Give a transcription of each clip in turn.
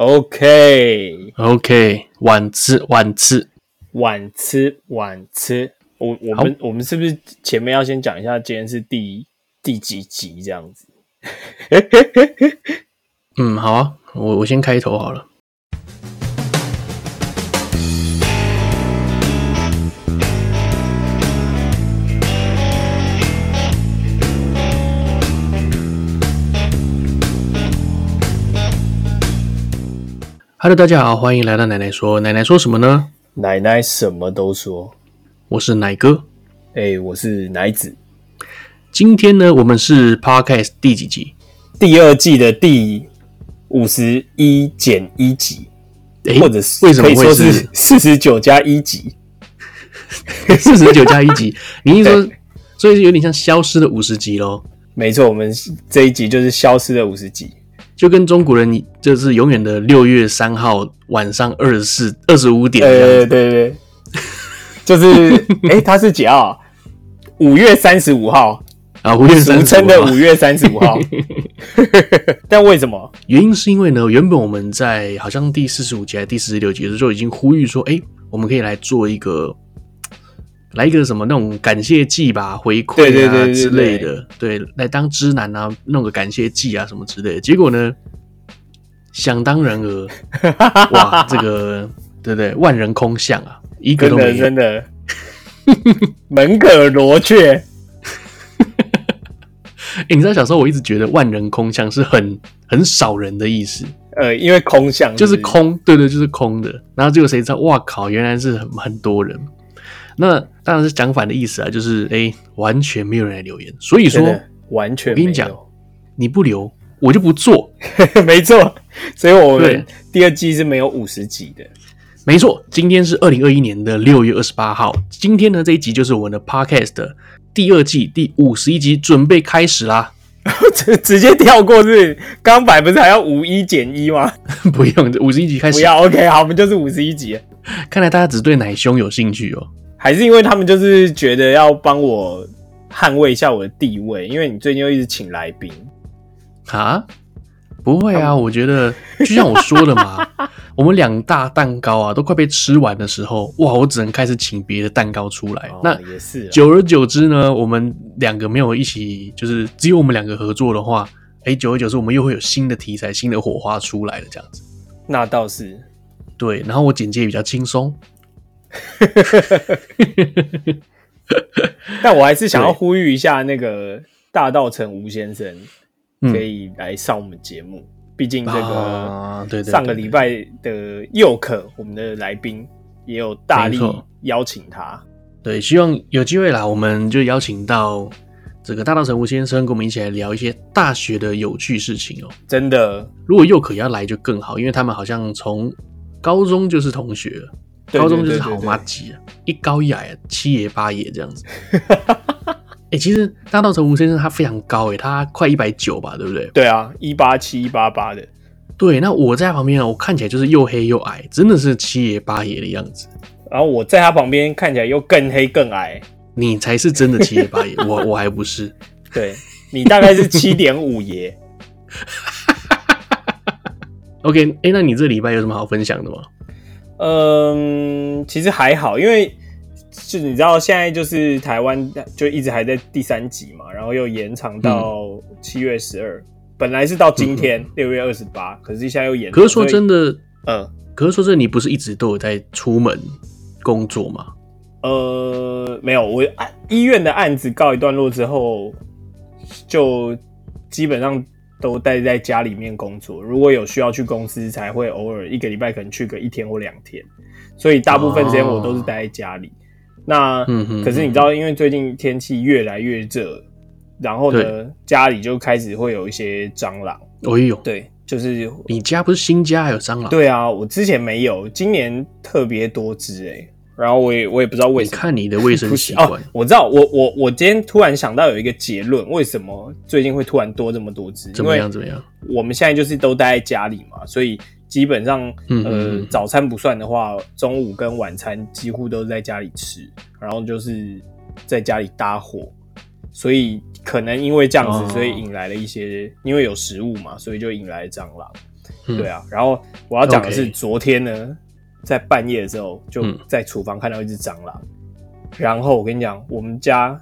OK OK，晚吃晚吃晚吃晚吃。我我们我们是不是前面要先讲一下今天是第第几集这样子？嗯，好啊，我我先开头好了。Hello，大家好，欢迎来到奶奶说。奶奶说什么呢？奶奶什么都说。我是奶哥，哎、欸，我是奶子。今天呢，我们是 Podcast 第几集？第二季的第五十一减一集，欸、或者是为什么会是四十九加一集？四十九加一集，你意思说，所以有点像消失的五十集喽？没错，我们这一集就是消失的五十集。就跟中国人就是永远的六月三号晚上二十四二十五点，对对对，就是哎、欸，他是几号？五月三十五号啊，五月俗称的五月三十五号。但为什么？原因是因为呢，原本我们在好像第四十五集还是第四十六集的时候，已经呼吁说，哎、欸，我们可以来做一个。来一个什么那种感谢祭吧，回馈啊之类的，对，来当知男啊，弄个感谢祭啊什么之类的。结果呢，想当然尔，哇，这个对不对？万人空巷啊，一个都没有，真的，真的门可罗雀。哎、欸，你知道小时候我一直觉得万人空巷是很很少人的意思，呃，因为空巷就是空，对对，就是空的。然后结果谁知道，哇靠，原来是很很多人。那当然是讲反的意思啊，就是哎、欸，完全没有人来留言，所以说完全。我跟你讲，你不留我就不做，没错。所以我们第二季是没有五十集的，没错。今天是二零二一年的六月二十八号，今天呢这一集就是我们的 Podcast 的第二季第五十一集，准备开始啦。直 直接跳过是刚摆不是还要五一减一吗？不用，五十一集开始。不要，OK，好，我们就是五十一集。看来大家只对奶兄有兴趣哦。还是因为他们就是觉得要帮我捍卫一下我的地位，因为你最近又一直请来宾啊？不会啊，我觉得就像我说的嘛，我们两大蛋糕啊都快被吃完的时候，哇，我只能开始请别的蛋糕出来。哦、那也是，久而久之呢，我们两个没有一起，就是只有我们两个合作的话，哎，久而久之，我们又会有新的题材、新的火花出来了这样子。那倒是对，然后我简介也比较轻松。但我还是想要呼吁一下，那个大道城吴先生可以来上我们节目。毕竟这个上个礼拜的佑可，我们的来宾也有大力邀请他。对，希望有机会啦，我们就邀请到这个大道城吴先生，跟我们一起来聊一些大学的有趣事情哦。真的，如果佑可要来就更好，因为他们好像从高中就是同学了。高中就是好妈鸡啊，一高一矮，七爷八爷这样子。哎、欸，其实大道成吴先生他非常高哎，他快一百九吧，对不对？对啊，一八七一八八的。对，那我在他旁边啊，我看起来就是又黑又矮，真的是七爷八爷的样子。然后我在他旁边看起来又更黑更矮，你才是真的七爷八爷，我我还不是。对，你大概是七点五爷。OK，哎、欸，那你这礼拜有什么好分享的吗？嗯，其实还好，因为就你知道，现在就是台湾就一直还在第三级嘛，然后又延长到七月十二、嗯，本来是到今天六、嗯、月二十八，可是现在又延。可是说真的，嗯，可是说真的，你不是一直都有在出门工作吗？呃，没有，我医院的案子告一段落之后，就基本上。都待在家里面工作，如果有需要去公司，才会偶尔一个礼拜可能去个一天或两天，所以大部分时间我都是待在家里。哦、那、嗯、可是你知道，因为最近天气越来越热，然后呢，家里就开始会有一些蟑螂。哎呦，对，就是你家不是新家还有蟑螂？对啊，我之前没有，今年特别多只哎、欸。然后我也我也不知道为什么。你看你的卫生习惯。哦，我知道，我我我今天突然想到有一个结论，为什么最近会突然多这么多只？怎么样？怎么样？我们现在就是都待在家里嘛，所以基本上，嗯、呃，早餐不算的话，中午跟晚餐几乎都是在家里吃，然后就是在家里搭伙，所以可能因为这样子，所以引来了一些，哦、因为有食物嘛，所以就引来了蟑螂。嗯、对啊。然后我要讲的是，昨天呢.在半夜的时候，就在厨房看到一只蟑螂。嗯、然后我跟你讲，我们家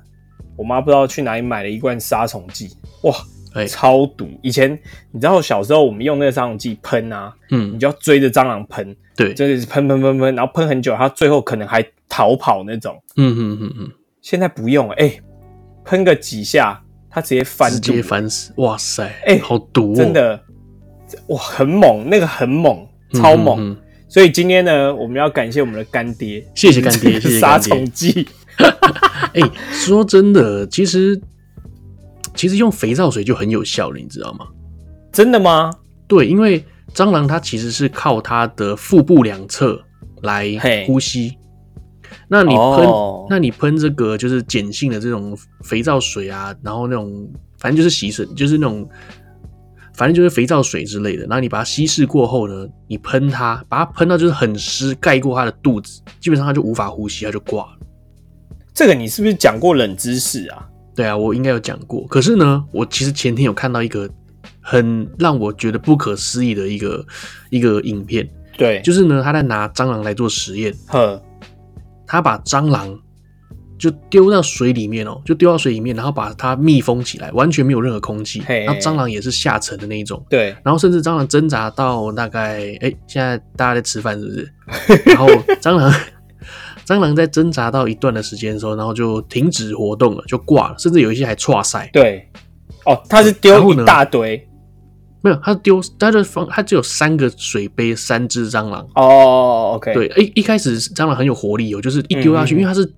我妈不知道去哪里买了一罐杀虫剂，哇！超毒！以前你知道小时候我们用那个杀虫剂喷啊，嗯，你就要追着蟑螂喷，对，真的是喷喷喷喷，然后喷很久，它最后可能还逃跑那种。嗯嗯嗯嗯。现在不用了，哎、欸，喷个几下，它直接翻，直接翻死！哇塞，哎、欸，好毒、哦！真的，哇，很猛，那个很猛，超猛。所以今天呢，我们要感谢我们的干爹，谢谢干爹，谢谢杀虫剂。哎、欸，说真的，其实。其实用肥皂水就很有效了，你知道吗？真的吗？对，因为蟑螂它其实是靠它的腹部两侧来呼吸。那你喷，哦、那你喷这个就是碱性的这种肥皂水啊，然后那种反正就是洗水，就是那种反正就是肥皂水之类的。然后你把它稀释过后呢，你喷它，把它喷到就是很湿，盖过它的肚子，基本上它就无法呼吸，它就挂了。这个你是不是讲过冷知识啊？对啊，我应该有讲过。可是呢，我其实前天有看到一个很让我觉得不可思议的一个一个影片。对，就是呢，他在拿蟑螂来做实验。呵，他把蟑螂就丢到水里面哦，就丢到水里面，然后把它密封起来，完全没有任何空气。嘿嘿，然后蟑螂也是下沉的那一种。对，然后甚至蟑螂挣扎到大概，哎，现在大家在吃饭是不是？然后蟑螂。蟑螂在挣扎到一段的时间的时候，然后就停止活动了，就挂了，甚至有一些还剉赛。对，哦，它是丢一大堆，没有，他丢，它就放，他只有三个水杯，三只蟑螂。哦，OK，对，一一开始蟑螂很有活力哦，就是一丢下去，嗯、因为它是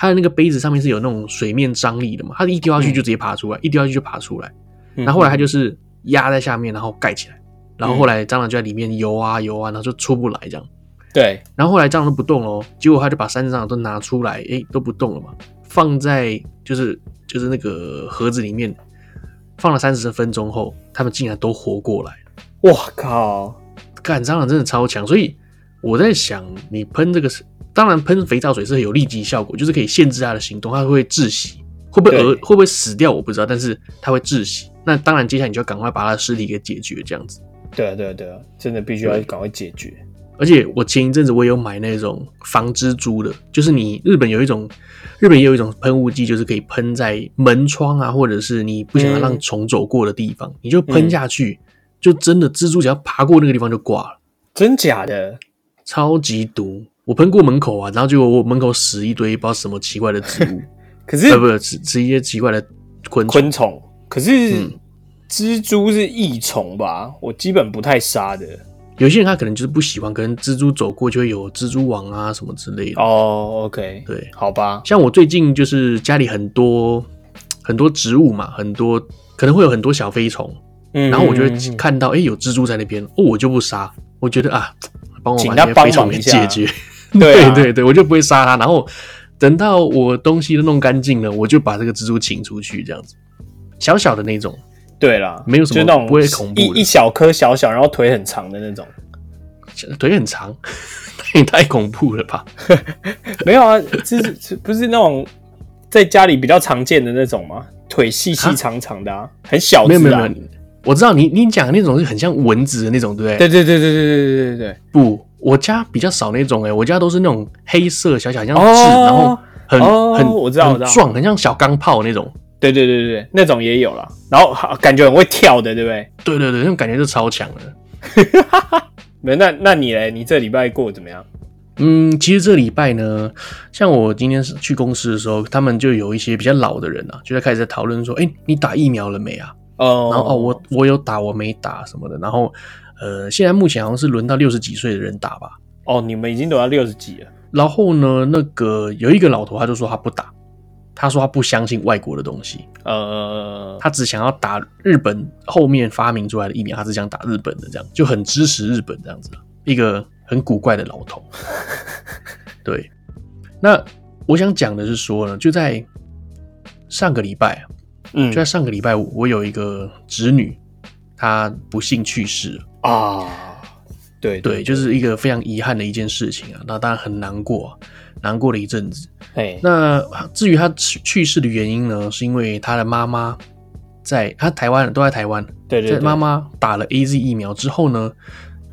它的那个杯子上面是有那种水面张力的嘛，它一丢下去就直接爬出来，嗯、一丢下去就爬出来。然后后来它就是压在下面，然后盖起来，然后后来蟑螂就在里面游啊游啊，然后就出不来这样。对，然后后来蟑螂都不动哦，结果他就把三只蟑螂都拿出来，哎，都不动了嘛，放在就是就是那个盒子里面，放了三十分钟后，他们竟然都活过来。哇靠！干蟑螂真的超强，所以我在想，你喷这个是，当然喷肥皂水是有立即效果，就是可以限制它的行动，它会窒息，会不会呃会不会死掉我不知道，但是它会窒息。那当然，接下来你就要赶快把它的尸体给解决，这样子。对啊，对啊，对啊，真的必须要赶快解决。而且我前一阵子我也有买那种防蜘蛛的，就是你日本有一种，日本也有一种喷雾剂，就是可以喷在门窗啊，或者是你不想要让虫走过的地方，嗯、你就喷下去，嗯、就真的蜘蛛只要爬过那个地方就挂了。真假的？超级毒！我喷过门口啊，然后结果我门口死一堆不知道什么奇怪的植物，可是呃不是死死一些奇怪的昆昆虫，可是蜘蛛是益虫吧？我基本不太杀的。有些人他可能就是不喜欢，可能蜘蛛走过就会有蜘蛛网啊什么之类的。哦，OK，对，好吧。像我最近就是家里很多很多植物嘛，很多可能会有很多小飞虫，嗯，然后我就会看到哎、欸、有蜘蛛在那边，哦，我就不杀，我觉得啊，帮我把那些飞虫给解决。对、啊、对对，我就不会杀它。然后等到我东西都弄干净了，我就把这个蜘蛛请出去，这样子，小小的那种。对啦，没有什么，就那种不会恐怖，一一小颗小小，然后腿很长的那种，腿很长，也太恐怖了吧？没有啊，就是不是那种在家里比较常见的那种吗？腿细细长长的啊，蛤很小只啊。没有没有，我知道你你讲的那种是很像蚊子的那种，对不对？对对对对对对对对对。不，我家比较少那种哎、欸，我家都是那种黑色小小，像纸，哦、然后很、哦、很我知道很壮，很像小钢炮那种。对对对对那种也有了，然后感觉很会跳的，对不对？对对对，那种感觉就超强的。没，那那你嘞？你这礼拜过得怎么样？嗯，其实这礼拜呢，像我今天是去公司的时候，他们就有一些比较老的人啊，就在开始在讨论说：“哎，你打疫苗了没啊？”哦，然后哦，我我有打，我没打什么的。然后呃，现在目前好像是轮到六十几岁的人打吧？哦，你们已经都要六十几了。然后呢，那个有一个老头，他就说他不打。他说他不相信外国的东西，呃，他只想要打日本后面发明出来的疫苗，他只想打日本的，这样就很支持日本这样子，一个很古怪的老头。对，那我想讲的是说呢，就在上个礼拜，嗯，就在上个礼拜五，我有一个侄女，她不幸去世了啊，对对，对，就是一个非常遗憾的一件事情啊，那当然很难过。难过了一阵子，嘿那至于他去去世的原因呢？是因为他的妈妈在他台湾都在台湾，对对，妈妈打了 AZ 疫苗之后呢，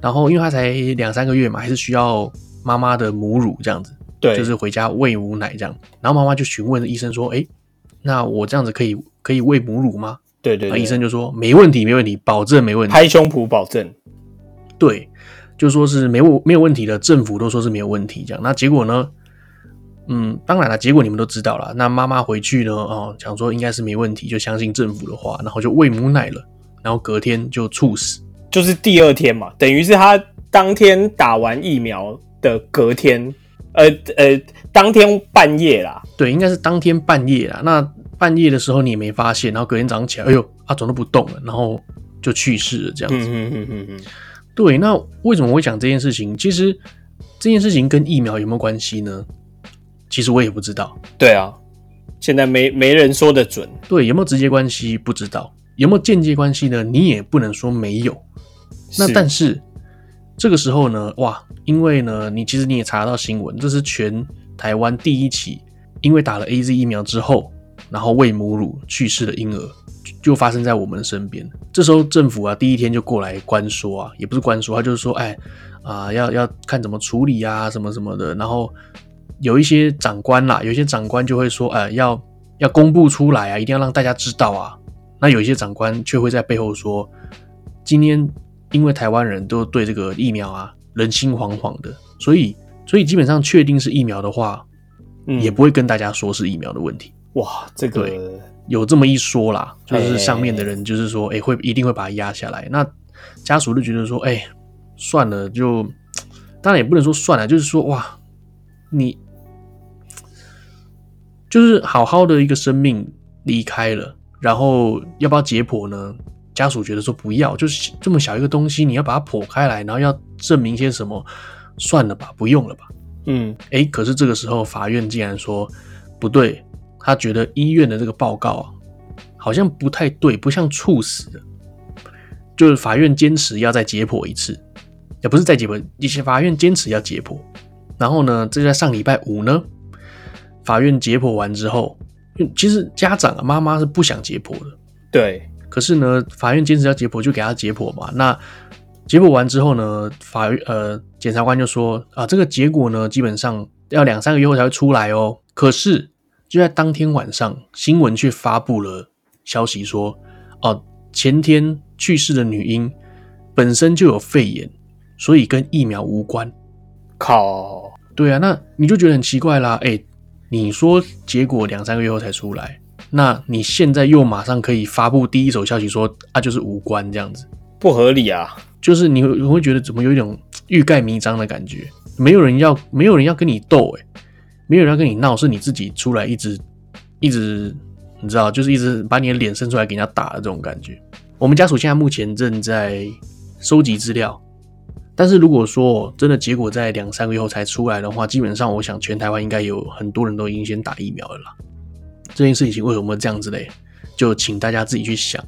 然后因为他才两三个月嘛，还是需要妈妈的母乳这样子，对，就是回家喂母奶这样。然后妈妈就询问医生说：“哎，那我这样子可以可以喂母乳吗？”对对，对，医生就说：“没问题，没问题，保证没问题，拍胸脯保证。”对，就说是没有没有问题的，政府都说是没有问题这样。那结果呢？嗯，当然了，结果你们都知道了。那妈妈回去呢？哦，想说应该是没问题，就相信政府的话，然后就喂母奶了。然后隔天就猝死，就是第二天嘛，等于是他当天打完疫苗的隔天，呃呃，当天半夜啦。对，应该是当天半夜啦。那半夜的时候你也没发现，然后隔天早上起来，哎呦，他怎么都不动了，然后就去世了，这样子。嗯嗯嗯嗯。对，那为什么会讲这件事情？其实这件事情跟疫苗有没有关系呢？其实我也不知道。对啊，现在没没人说的准。对，有没有直接关系不知道，有没有间接关系呢？你也不能说没有。那但是这个时候呢，哇，因为呢，你其实你也查到新闻，这是全台湾第一起因为打了 AZ 疫苗之后，然后喂母乳去世的婴儿，就发生在我们身边。这时候政府啊，第一天就过来关说啊，也不是关说，他就是说，哎啊，要要看怎么处理啊，什么什么的，然后。有一些长官啦，有一些长官就会说，呃，要要公布出来啊，一定要让大家知道啊。那有一些长官却会在背后说，今天因为台湾人都对这个疫苗啊人心惶惶的，所以所以基本上确定是疫苗的话，嗯，也不会跟大家说是疫苗的问题。哇，这个有这么一说啦，就是上面的人就是说，哎，会一定会把它压下来。那家属就觉得说，哎，算了，就当然也不能说算了，就是说，哇，你。就是好好的一个生命离开了，然后要不要解剖呢？家属觉得说不要，就是这么小一个东西，你要把它剖开来，然后要证明些什么？算了吧，不用了吧。嗯，哎，可是这个时候法院竟然说不对，他觉得医院的这个报告啊，好像不太对，不像猝死的，就是法院坚持要再解剖一次，也不是再解剖，以前法院坚持要解剖，然后呢，这就在上礼拜五呢。法院解剖完之后，其实家长啊，妈妈是不想解剖的。对，可是呢，法院坚持要解剖，就给他解剖嘛。那解剖完之后呢，法院呃，检察官就说啊，这个结果呢，基本上要两三个月后才会出来哦。可是就在当天晚上，新闻却发布了消息说，哦、啊，前天去世的女婴本身就有肺炎，所以跟疫苗无关。靠，对啊，那你就觉得很奇怪啦，哎、欸。你说结果两三个月后才出来，那你现在又马上可以发布第一手消息说啊，就是无关这样子，不合理啊！就是你会你会觉得怎么有一种欲盖弥彰的感觉？没有人要，没有人要跟你斗，诶，没有人跟你闹，是你自己出来一直一直，你知道，就是一直把你的脸伸出来给人家打的这种感觉。我们家属现在目前正在收集资料。但是如果说真的结果在两三个月后才出来的话，基本上我想全台湾应该有很多人都已经先打疫苗了啦。这件事情为什么这样子嘞？就请大家自己去想。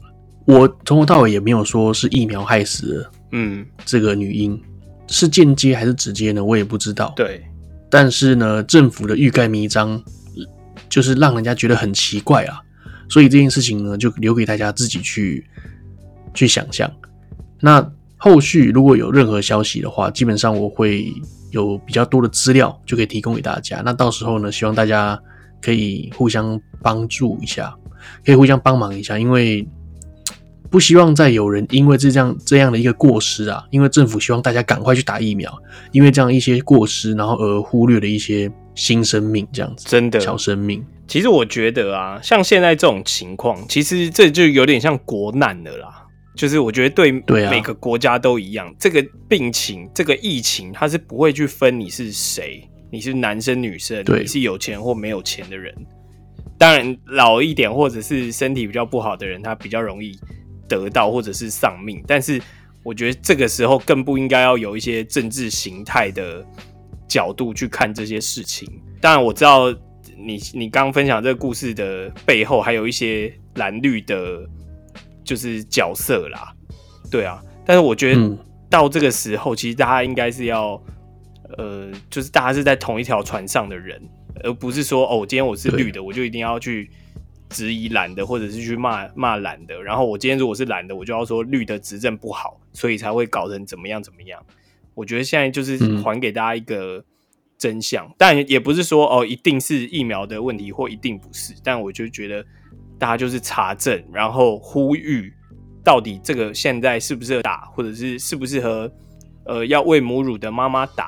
我从头到尾也没有说是疫苗害死了，嗯，这个女婴是间接还是直接呢？我也不知道。对，但是呢，政府的欲盖弥彰就是让人家觉得很奇怪啊。所以这件事情呢，就留给大家自己去去想象。那。后续如果有任何消息的话，基本上我会有比较多的资料就可以提供给大家。那到时候呢，希望大家可以互相帮助一下，可以互相帮忙一下，因为不希望再有人因为这样这样的一个过失啊，因为政府希望大家赶快去打疫苗，因为这样一些过失，然后而忽略了一些新生命这样子，真的小生命。其实我觉得啊，像现在这种情况，其实这就有点像国难了啦。就是我觉得对每个国家都一样，啊、这个病情、这个疫情，它是不会去分你是谁，你是男生女生，你是有钱或没有钱的人。当然，老一点或者是身体比较不好的人，他比较容易得到或者是丧命。但是，我觉得这个时候更不应该要有一些政治形态的角度去看这些事情。当然，我知道你你刚刚分享这个故事的背后，还有一些蓝绿的。就是角色啦，对啊，但是我觉得到这个时候，嗯、其实大家应该是要，呃，就是大家是在同一条船上的人，而不是说哦，今天我是绿的，我就一定要去质疑蓝的，或者是去骂骂蓝的。然后我今天如果是蓝的，我就要说绿的执政不好，所以才会搞成怎么样怎么样。我觉得现在就是还给大家一个真相，嗯、但也不是说哦一定是疫苗的问题或一定不是。但我就觉得大家就是查证，然后呼吁到底这个现在适不适合打，或者是适不适合呃要喂母乳的妈妈打。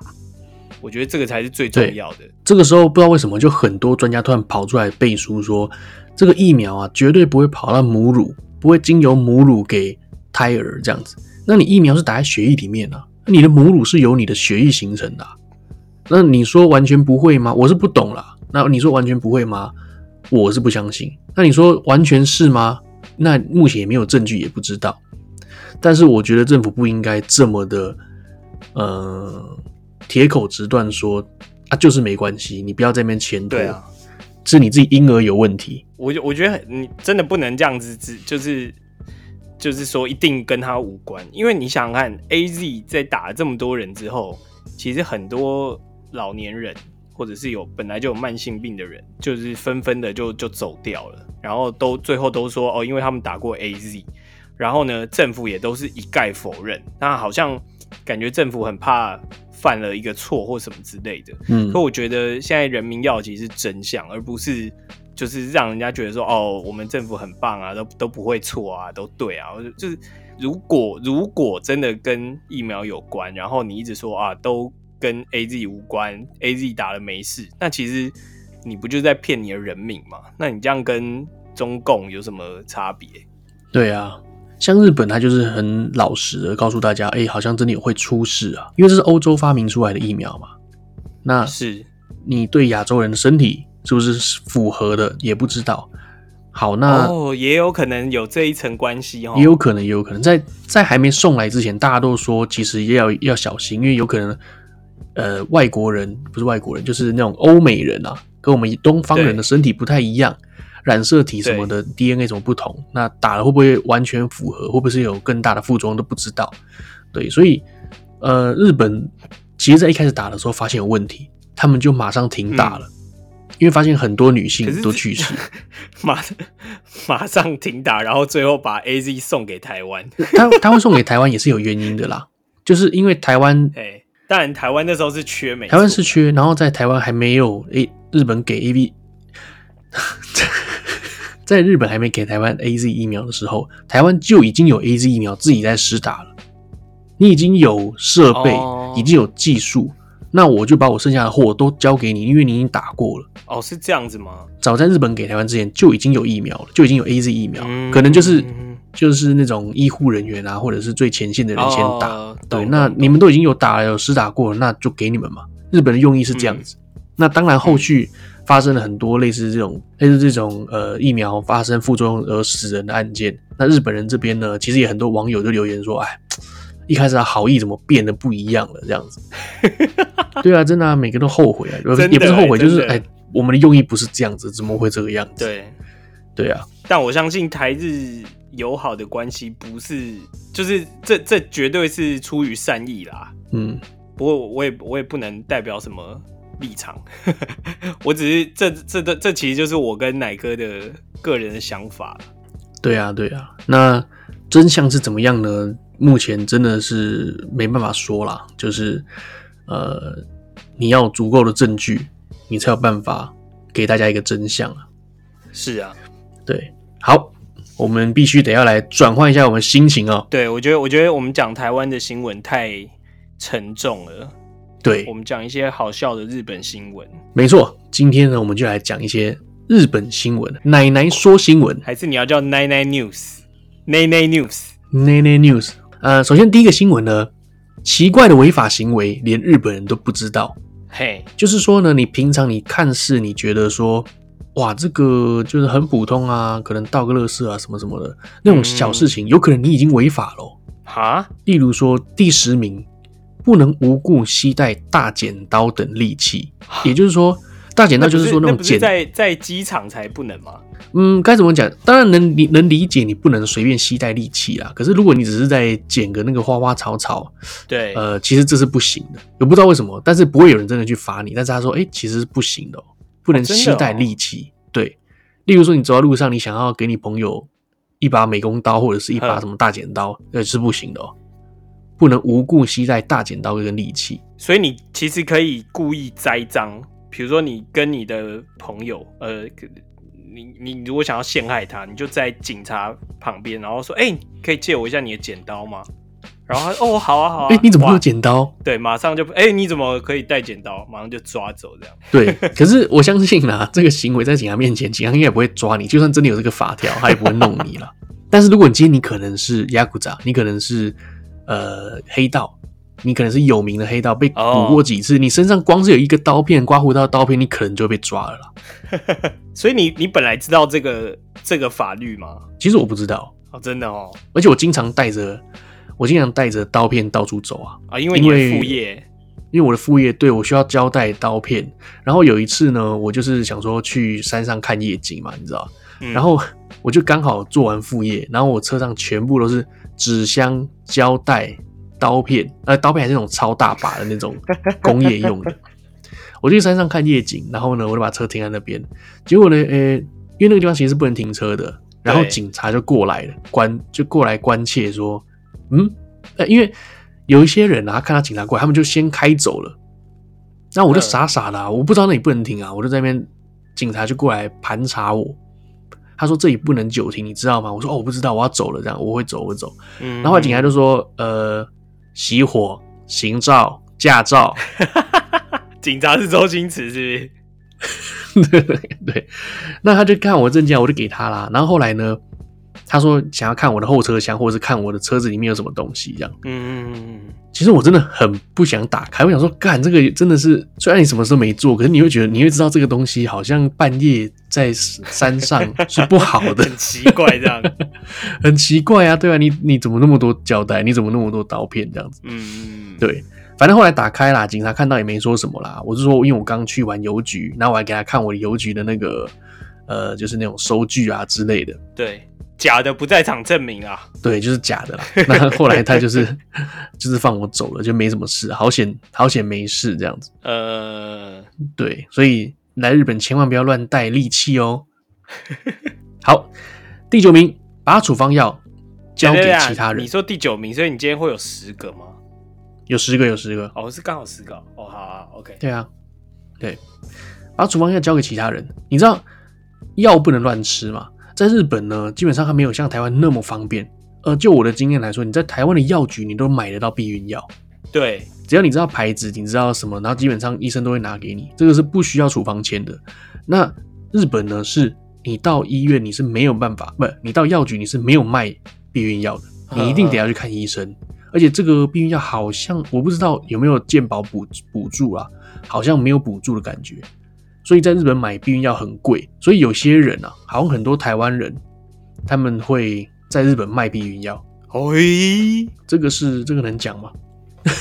我觉得这个才是最重要的。这个时候不知道为什么，就很多专家突然跑出来背书说，这个疫苗啊，绝对不会跑到母乳，不会经由母乳给胎儿这样子。那你疫苗是打在血液里面啊，那你的母乳是由你的血液形成的啊。那你说完全不会吗？我是不懂啦。那你说完全不会吗？我是不相信。那你说完全是吗？那目前也没有证据，也不知道。但是我觉得政府不应该这么的，呃。铁口直断说啊，就是没关系，你不要在那边牵拖。对啊，是你自己婴儿有问题。我我觉得你真的不能这样子，只就是就是说一定跟他无关，因为你想想看，AZ 在打了这么多人之后，其实很多老年人或者是有本来就有慢性病的人，就是纷纷的就就走掉了，然后都最后都说哦，因为他们打过 AZ，然后呢，政府也都是一概否认，那好像感觉政府很怕。犯了一个错或什么之类的，嗯，可我觉得现在人民要的其实是真相，而不是就是让人家觉得说哦，我们政府很棒啊，都都不会错啊，都对啊。就是如果如果真的跟疫苗有关，然后你一直说啊，都跟 AZ 无关，AZ 打了没事，那其实你不就是在骗你的人民吗？那你这样跟中共有什么差别？对啊。像日本，它就是很老实的告诉大家，哎、欸，好像真的有会出事啊，因为这是欧洲发明出来的疫苗嘛。那是你对亚洲人的身体是不是符合的，也不知道。好，那哦，也有可能有这一层关系哦，也有可能，也有可能在在还没送来之前，大家都说其实要要小心，因为有可能，呃，外国人不是外国人，就是那种欧美人啊，跟我们东方人的身体不太一样。染色体什么的 DNA 怎么不同？那打了会不会完全符合？会不会是有更大的副作用都不知道。对，所以呃，日本其实在一开始打的时候发现有问题，他们就马上停打了，嗯、因为发现很多女性都去世，马马上停打，然后最后把 AZ 送给台湾。他他会送给台湾也是有原因的啦，就是因为台湾，哎，当然台湾那时候是缺美，台湾是缺，然后在台湾还没有诶，日本给 AV。在日本还没给台湾 AZ 疫苗的时候，台湾就已经有 AZ 疫苗自己在施打了。你已经有设备，oh. 已经有技术，那我就把我剩下的货都交给你，因为你已经打过了。哦，oh, 是这样子吗？早在日本给台湾之前就已经有疫苗了，就已经有 AZ 疫苗，mm hmm. 可能就是就是那种医护人员啊，或者是最前线的人先打。Oh, 对，oh, 那你们都已经有打了，有施打过了，那就给你们嘛。日本的用意是这样子。Mm hmm. 那当然后续。发生了很多类似这种类似这种呃疫苗发生副作用而死人的案件。那日本人这边呢，其实也很多网友就留言说：“哎，一开始他好意怎么变得不一样了？这样子。”对啊，真的啊，每个都后悔啊，也不是后悔，就是哎，我们的用意不是这样子，怎么会这个样子？对，对啊。但我相信台日友好的关系不是，就是这这绝对是出于善意啦。嗯，不过我也我也不能代表什么。立场，我只是这这这这其实就是我跟奶哥的个人的想法。对啊，对啊。那真相是怎么样呢？目前真的是没办法说啦。就是呃，你要有足够的证据，你才有办法给大家一个真相啊。是啊，对。好，我们必须得要来转换一下我们心情哦。对，我觉得，我觉得我们讲台湾的新闻太沉重了。对，我们讲一些好笑的日本新闻。没错，今天呢，我们就来讲一些日本新闻。奶奶说新闻，还是你要叫奶奶 news？奶奶 news，奶奶 news。呃，首先第一个新闻呢，奇怪的违法行为连日本人都不知道。嘿，就是说呢，你平常你看似你觉得说，哇，这个就是很普通啊，可能倒个垃圾啊，什么什么的那种小事情，嗯、有可能你已经违法了。哈，例如说第十名。不能无故携带大剪刀等利器，也就是说，大剪刀就是说那种剪，在在机场才不能吗？嗯，该怎么讲？当然能理能理解，你不能随便携带利器啦。可是如果你只是在剪个那个花花草草，对，呃，其实这是不行的。我不知道为什么，但是不会有人真的去罚你。但是他说，哎、欸，其实是不行的，不能携带利器。对，例如说，你走在路上，你想要给你朋友一把美工刀或者是一把什么大剪刀，那是不行的哦，不能无故携带大剪刀跟利器。所以你其实可以故意栽赃，比如说你跟你的朋友，呃，你你如果想要陷害他，你就在警察旁边，然后说：“哎、欸，可以借我一下你的剪刀吗？”然后他哦，好啊，好啊。哎、欸，你怎么会有剪刀？对，马上就哎、欸，你怎么可以带剪刀？马上就抓走这样。对，可是我相信啦，这个行为在警察面前，警察应该也不会抓你。就算真的有这个法条，他也不会弄你了。但是如果你今天你可能是ヤクザ，你可能是 呃黑道，你可能是有名的黑道，被捕过几次，oh. 你身上光是有一个刀片，刮胡刀刀片，你可能就会被抓了啦。所以你你本来知道这个这个法律吗？其实我不知道哦，oh, 真的哦。而且我经常带着。我经常带着刀片到处走啊啊，因为你的副业，因为我的副业，对，我需要交代刀片。然后有一次呢，我就是想说去山上看夜景嘛，你知道，嗯、然后我就刚好做完副业，然后我车上全部都是纸箱、胶带、刀片，呃，刀片还是那种超大把的那种 工业用的。我就去山上看夜景，然后呢，我就把车停在那边。结果呢，呃，因为那个地方其实是不能停车的，然后警察就过来了，关就过来关切说。嗯，呃，因为有一些人啊，看到警察过来，他们就先开走了。那我就傻傻的，啊，我不知道那里不能停啊，我就在那边，警察就过来盘查我。他说这里不能久停，你知道吗？我说哦，我不知道，我要走了，这样我会走，我会走。嗯，然后警察就说，呃，熄火、行照、驾照。警察是周星驰，是不是？对对对。那他就看我证件，我就给他啦。然后后来呢？他说想要看我的后车厢，或者是看我的车子里面有什么东西，这样。嗯嗯嗯。其实我真的很不想打开，我想说，干这个真的是，虽然你什么时候没做，可是你会觉得，你会知道这个东西好像半夜在山上是不好的，很奇怪这样，很奇怪啊，对啊，你你怎么那么多胶带，你怎么那么多刀片这样子？嗯嗯。对，反正后来打开啦，警察看到也没说什么啦。我是说，因为我刚去完邮局，然后我还给他看我的邮局的那个，呃，就是那种收据啊之类的。对。假的不在场证明啊，对，就是假的啦。那后来他就是 就是放我走了，就没什么事，好险好险没事这样子。呃，对，所以来日本千万不要乱带利器哦。好，第九名，把处方药交给其他人。你说第九名，所以你今天会有十个吗？有十个，有十个。哦，是刚好十个。哦，好啊，OK。对啊，对，把处方药交给其他人。你知道药不能乱吃吗？在日本呢，基本上它没有像台湾那么方便。呃，就我的经验来说，你在台湾的药局，你都买得到避孕药。对，只要你知道牌子，你知道什么，然后基本上医生都会拿给你，这个是不需要处方签的。那日本呢，是你到医院你是没有办法，不，你到药局你是没有卖避孕药的，你一定得要去看医生。而且这个避孕药好像我不知道有没有健保补补助啊，好像没有补助的感觉。所以在日本买避孕药很贵，所以有些人啊，好像很多台湾人，他们会在日本卖避孕药。哎，这个是这个能讲吗？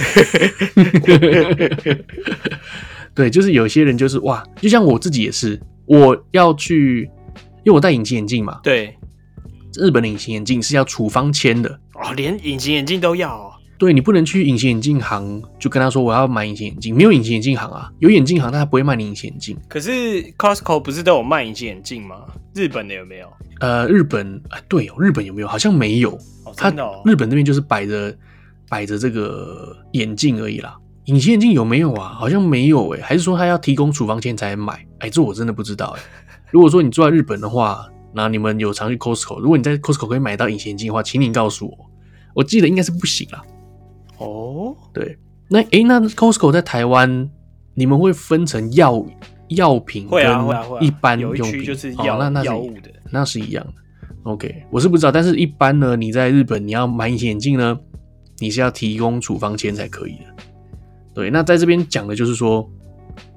对，就是有些人就是哇，就像我自己也是，我要去，因为我戴隐形眼镜嘛。对，日本的隐形眼镜是要处方签的哦，连隐形眼镜都要哦。对，你不能去隐形眼镜行，就跟他说我要买隐形眼镜，没有隐形眼镜行啊，有眼镜行，但他不会卖你隐形眼镜。可是 Costco 不是都有卖隐形眼镜吗？日本的有没有？呃，日本啊，对哦，日本有没有？好像没有。哦，真的哦。日本那边就是摆着摆着这个眼镜而已啦。隐形眼镜有没有啊？好像没有诶，还是说他要提供处方签才能买？哎，这我真的不知道诶。如果说你住在日本的话，那你们有常去 Costco，如果你在 Costco 可以买到隐形眼镜的话，请你告诉我。我记得应该是不行啦。哦，对，那诶，那 Costco 在台湾，你们会分成药药品跟一般用品，有一区就是药、哦、那那是药物的，那是一样的。OK，我是不知道，但是一般呢，你在日本你要买隐形眼镜呢，你是要提供处方签才可以的。对，那在这边讲的就是说，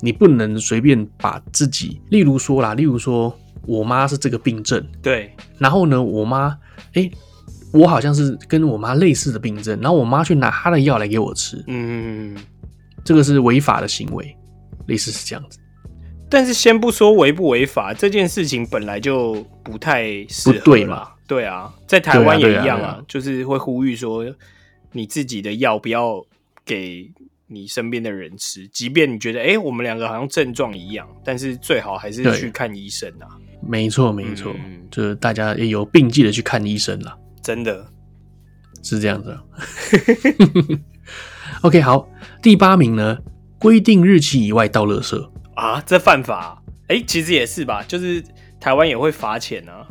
你不能随便把自己，例如说啦，例如说我妈是这个病症，对，然后呢，我妈诶。我好像是跟我妈类似的病症，然后我妈去拿她的药来给我吃，嗯，这个是违法的行为，类似是这样子。但是先不说违不违法，这件事情本来就不太适合，不对嘛？对啊，在台湾也一样啊，就是会呼吁说你自己的药不要给你身边的人吃，即便你觉得哎、欸，我们两个好像症状一样，但是最好还是去看医生啊。没错，没错，嗯、就是大家也有病记得去看医生啦。真的是这样子。OK，好，第八名呢，规定日期以外倒垃圾啊，这犯法？哎、欸，其实也是吧，就是台湾也会罚钱啊。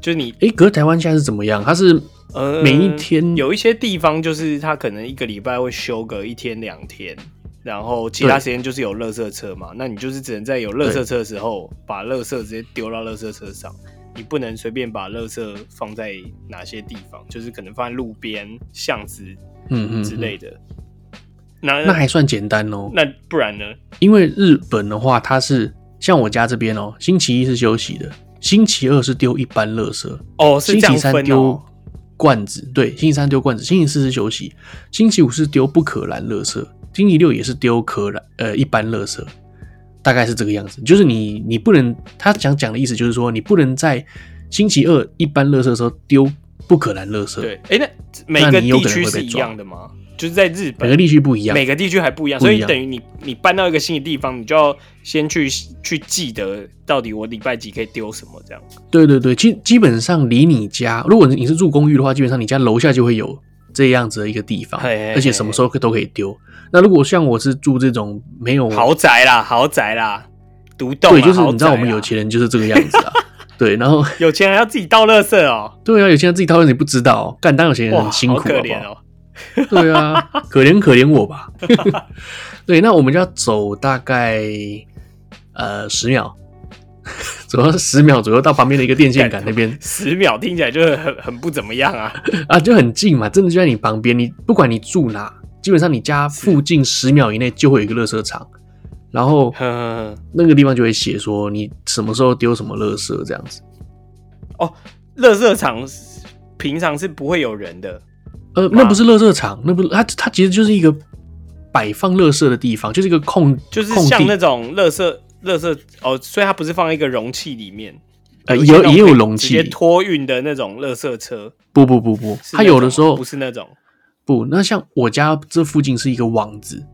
就是你，哎、欸，可是台湾现在是怎么样？它是呃，每一天、呃、有一些地方就是它可能一个礼拜会休个一天两天，然后其他时间就是有垃圾车嘛，那你就是只能在有垃圾车的时候把垃圾直接丢到垃圾车上，你不能随便把垃圾放在哪些地方，就是可能放在路边、巷子，嗯嗯之类的。那那还算简单哦。那不然呢？因为日本的话，它是像我家这边哦，星期一是休息的。星期二是丢一般垃圾哦，是这样分哦。星期三丢罐子，对，星期三丢罐子，星期四是休息，星期五是丢不可燃垃圾，星期六也是丢可燃呃一般垃圾，大概是这个样子。就是你你不能，他想讲的意思就是说，你不能在星期二一般垃圾的时候丢不可燃垃圾。对，哎、欸，那每个地区是一样的吗？就是在日本，每个地区不一样，每个地区还不一样，所以等于你你搬到一个新的地方，你就要先去去记得到底我礼拜几可以丢什么这样。对对对，基基本上离你家，如果你是住公寓的话，基本上你家楼下就会有这样子的一个地方，嘿嘿嘿而且什么时候都可以丢。那如果像我是住这种没有豪宅啦，豪宅啦，独栋，对，就是你知道我们有钱人就是这个样子啊。对，然后 有钱人要自己倒垃圾哦。对啊，有钱人自己倒垃圾你不知道，哦干当有钱人很辛苦，好可怜哦。对啊，可怜可怜我吧。对，那我们就要走大概呃十秒，走到十秒左右到旁边的一个电线杆那边。十秒听起来就是很很不怎么样啊啊，就很近嘛，真的就在你旁边。你不管你住哪，基本上你家附近十秒以内就会有一个垃圾场，然后那个地方就会写说你什么时候丢什么垃圾这样子。哦，垃圾场平常是不会有人的。呃，那不是垃圾场，那不是它，它其实就是一个摆放垃圾的地方，就是一个空，就是像那种垃圾，垃圾哦，所以它不是放在一个容器里面，呃，有也有容器，直接托运的那种垃圾车，不不不不，它有的时候不是那种，不，那像我家这附近是一个网子，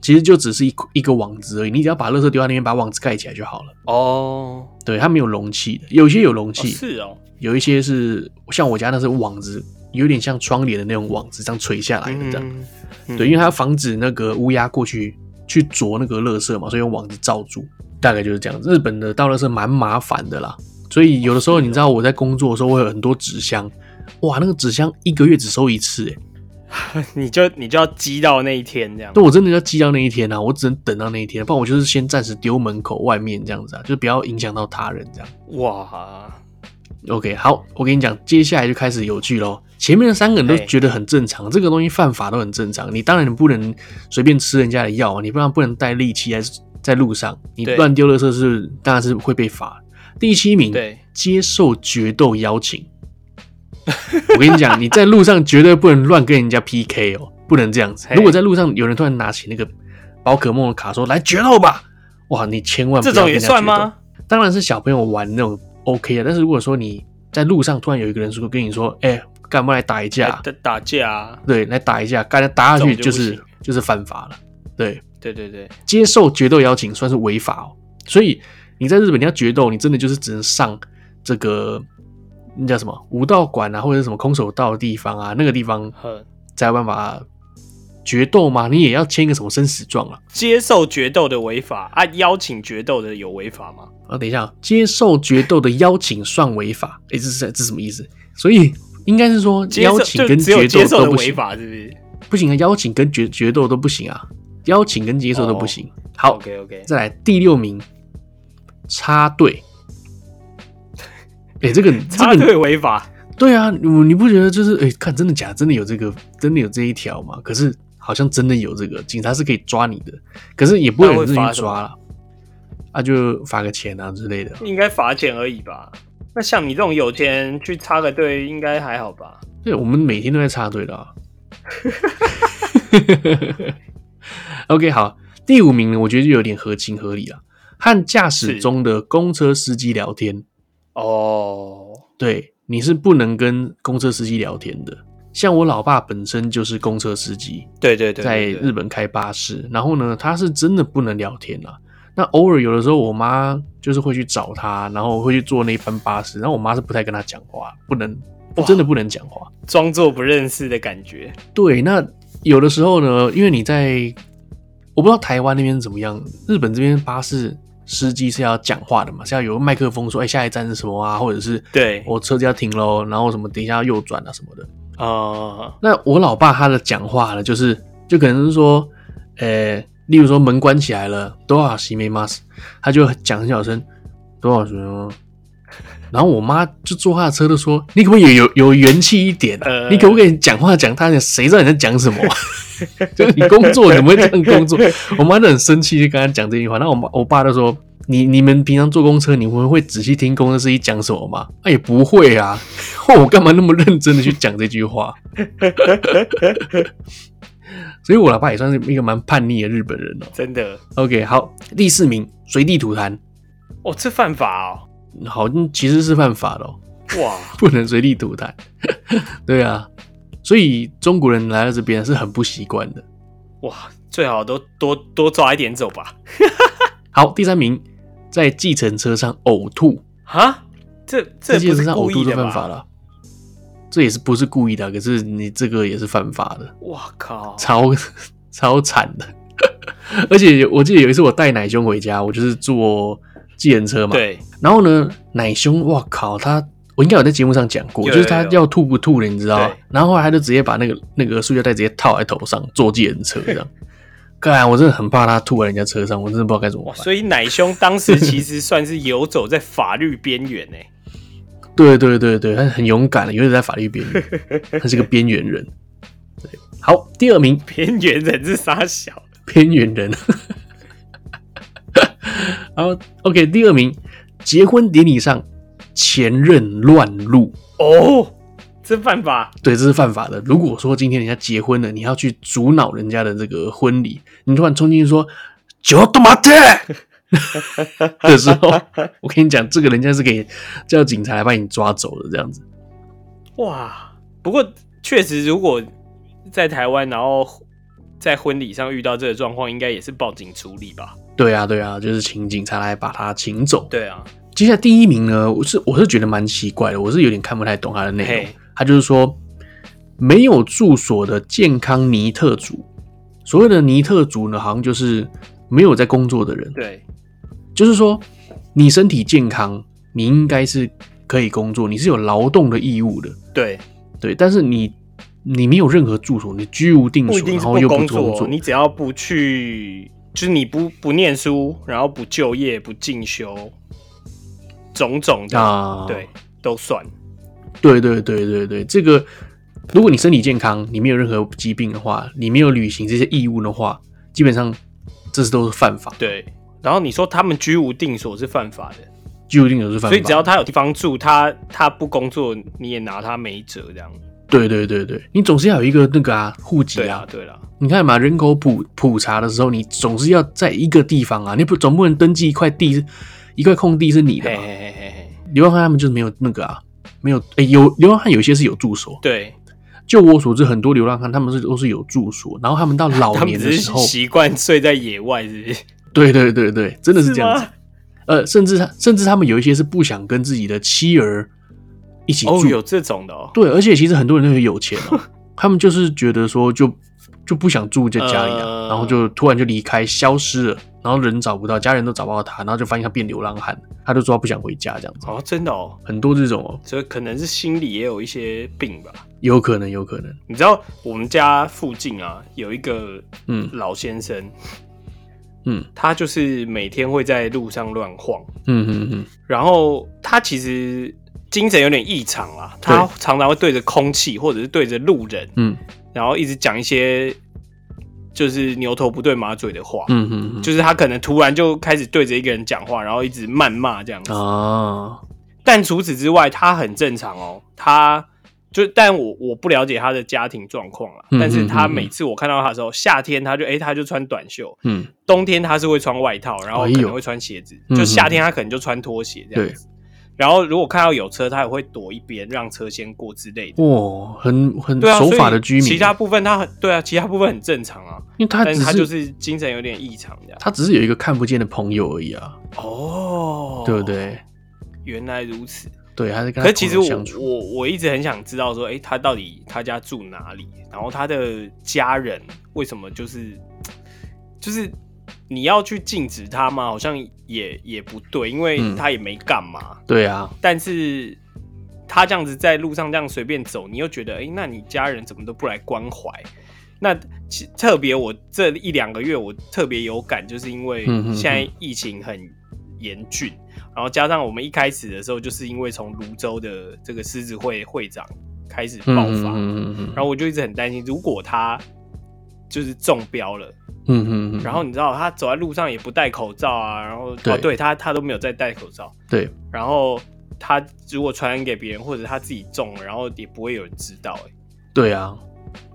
其实就只是一一个网子而已，你只要把垃圾丢在那边，把网子盖起来就好了。哦，对，它没有容器的，有些有容器，哦是哦，有一些是像我家那是网子。有点像窗帘的那种网子，这样垂下来的这样，嗯嗯、对，因为它要防止那个乌鸦过去去啄那个垃圾嘛，所以用网子罩住，大概就是这样。日本的倒垃圾蛮麻烦的啦，所以有的时候你知道我在工作的时候我有很多纸箱，哇，那个纸箱一个月只收一次，哎，你就你就要积到那一天这样，对，我真的要积到那一天啊，我只能等到那一天，不然我就是先暂时丢门口外面这样子啊，就不要影响到他人这样。哇，OK，好，我跟你讲，接下来就开始有趣喽。前面的三个人都觉得很正常，这个东西犯法都很正常。你当然你不能随便吃人家的药啊，你不然不能带利器在在路上，你乱丢垃圾是当然是会被罚。第七名，对，接受决斗邀请。我跟你讲，你在路上绝对不能乱跟人家 PK 哦，不能这样子。如果在路上有人突然拿起那个宝可梦的卡说来决斗吧，哇，你千万。这种也算吗？当然是小朋友玩那种 OK 的，但是如果说你在路上突然有一个人说跟你说，哎、欸。干嘛来打一架？打打架啊！对，来打一架，刚才打下去就是就，就是犯法了。对，对对对，接受决斗邀请算是违法哦。所以你在日本你要决斗，你真的就是只能上这个那叫什么武道馆啊，或者是什么空手道的地方啊，那个地方才有办法决斗吗？你也要签一个什么生死状啊？接受决斗的违法啊，邀请决斗的有违法吗？啊，等一下，接受决斗的邀请算违法？哎、欸，这是这是什么意思？所以。应该是说邀请跟决斗都不行，是不是？不行啊，邀请跟决决斗都不行啊，邀请跟接受都不行。好，OK OK，再来第六名，插队。哎，这个 插队违法？对啊，你你不觉得就是哎，看真的假的？真的有这个，真的有这一条吗？可是好像真的有这个，警察是可以抓你的，可是也不会有人去抓了，啊，就罚个钱啊之类的，应该罚钱而已吧。那像你这种有钱去插个队，应该还好吧？对，我们每天都在插队的啊。OK，好，第五名呢，我觉得就有点合情合理了。和驾驶中的公车司机聊天哦，对，你是不能跟公车司机聊天的。像我老爸本身就是公车司机，对对对，在日本开巴士，然后呢，他是真的不能聊天啊。那偶尔有的时候，我妈就是会去找他，然后会去坐那一班巴士，然后我妈是不太跟他讲话，不能，真的不能讲话，装作不认识的感觉。对，那有的时候呢，因为你在，我不知道台湾那边怎么样，日本这边巴士司机是要讲话的嘛，是要有个麦克风说，哎、欸，下一站是什么啊，或者是对我车子要停喽，然后什么等一下要右转啊什么的哦。Uh... 那我老爸他的讲话呢，就是就可能是说，呃、欸。例如说门关起来了，多少西梅马斯，他就讲很小声，多少钱哦。然后我妈就坐他的车，就说：“你可不可以有有元气一点啊？呃、你可不可以讲话讲他，谁知道你在讲什么？就是你工作怎么会这样工作？” 我妈就很生气，就跟他讲这句话。那我妈我爸就说：“你你们平常坐公车，你们会仔细听公车司机讲什么吗？”那、啊、也不会啊，我干嘛那么认真的去讲这句话？所以，我老爸也算是一个蛮叛逆的日本人哦、喔。真的。OK，好，第四名，随地吐痰。哦，这犯法哦。好，其实是犯法的哦、喔。哇，不能随地吐痰。对啊，所以中国人来到这边是很不习惯的。哇，最好都多多抓一点走吧。好，第三名，在计程车上呕吐。啊，这这计程车上呕吐就犯法了。这也是不是故意的，可是你这个也是犯法的。哇靠，超 超惨的！而且我记得有一次我带奶兄回家，我就是坐计程车嘛。对。然后呢，奶兄，哇靠，他我应该有在节目上讲过，有有有，就是他要吐不吐的，你知道？然后后来他就直接把那个那个塑胶袋直接套在头上，坐计程车这样。干，我真的很怕他吐在人家车上，我真的不知道该怎么办。所以奶兄当时其实算是游走在法律边缘 呢。对对对对，他很勇敢的，游走在法律边缘，他是个边缘人。对，好，第二名，边缘人是傻小？边缘人。好，OK，第二名，结婚典礼上前任乱入。哦，这犯法？对，这是犯法的。如果说今天人家结婚了，你要去阻挠人家的这个婚礼，你突然冲进去说“ちょっと待って”。的时候，我跟你讲，这个人家是可以叫警察来把你抓走的，这样子。哇，不过确实，如果在台湾，然后在婚礼上遇到这个状况，应该也是报警处理吧？对啊，对啊，就是请警察来把他请走。对啊， 接下来第一名呢，我是我是觉得蛮奇怪的，我是有点看不太懂他的内容。他就是说，没有住所的健康尼特族，所谓的尼特族呢，好像就是没有在工作的人。对。就是说，你身体健康，你应该是可以工作，你是有劳动的义务的。对对，但是你你没有任何住所，你居无定所，然后又不工作，你只要不去，就是你不不念书，然后不就业，不进修，种种的，啊、对，都算。对对对对对，这个如果你身体健康，你没有任何疾病的话，你没有履行这些义务的话，基本上这是都是犯法。对。然后你说他们居无定所是犯法的，居无定所是犯法，所以只要他有地方住，他他不工作，你也拿他没辙这样。对对对对，你总是要有一个那个啊户籍啊。对了，你看嘛，人口普普查的时候，你总是要在一个地方啊，你不总不能登记一块地，一块空地是你的嘛？嘿嘿嘿嘿，流浪汉他们就是没有那个啊，没有哎，有流浪汉有些是有住所。对，就我所知，很多流浪汉他们是都是有住所，然后他们到老年的时候习惯睡在野外，是不是？对对对对，真的是这样子。呃，甚至他甚至他们有一些是不想跟自己的妻儿一起住，哦，有这种的哦。对，而且其实很多人都很有钱哦，他们就是觉得说就就不想住在家里啊，呃，然后就突然就离开，消失了，然后人找不到，家人都找不到他，然后就发现他变流浪汉，他就说他不想回家这样子。哦，真的哦，很多这种哦，所以可能是心里也有一些病吧，有可能，有可能。你知道我们家附近啊有一个嗯。老先生。嗯。嗯，他就是每天会在路上乱晃，嗯嗯嗯，然后他其实精神有点异常啊，他常常会对着空气或者是对着路人，嗯，然后一直讲一些就是牛头不对马嘴的话，嗯嗯嗯，就是他可能突然就开始对着一个人讲话，然后一直谩骂这样子。啊，但除此之外，他很正常哦，他。就但我我不了解他的家庭状况了，但是他每次我看到他的时候，夏天他就哎、欸、他就穿短袖，嗯，冬天他是会穿外套，然后可能会穿鞋子，哎、就夏天他可能就穿拖鞋这样子，然后如果看到有车，他也会躲一边，让车先过之类的。哇，很很守法的居民。其他部分他很对啊，其他部分很正常啊，因为他只是他就是精神有点异常这样。他只是有一个看不见的朋友而已啊。哦，对不对？原来如此。对，还是跟他。可是其实我我我一直很想知道说，哎，他到底他家住哪里？然后他的家人为什么就是就是。你要去禁止他吗？好像也也不对，因为他也没干嘛、嗯。对啊，但是他这样子在路上这样随便走，你又觉得，哎、欸，那你家人怎么都不来关怀？那其特别我这一两个月我特别有感，就是因为现在疫情很严峻，然后加上我们一开始的时候，就是因为从泸州的这个狮子会会长开始爆发，然后我就一直很担心，如果他就是中标了。嗯嗯嗯，然后你知道他走在路上也不戴口罩啊，然后对哦，对。他他都没有在戴口罩，对，然后他如果传染给别人或者他自己中了，然后也不会有人知道，哎，对啊，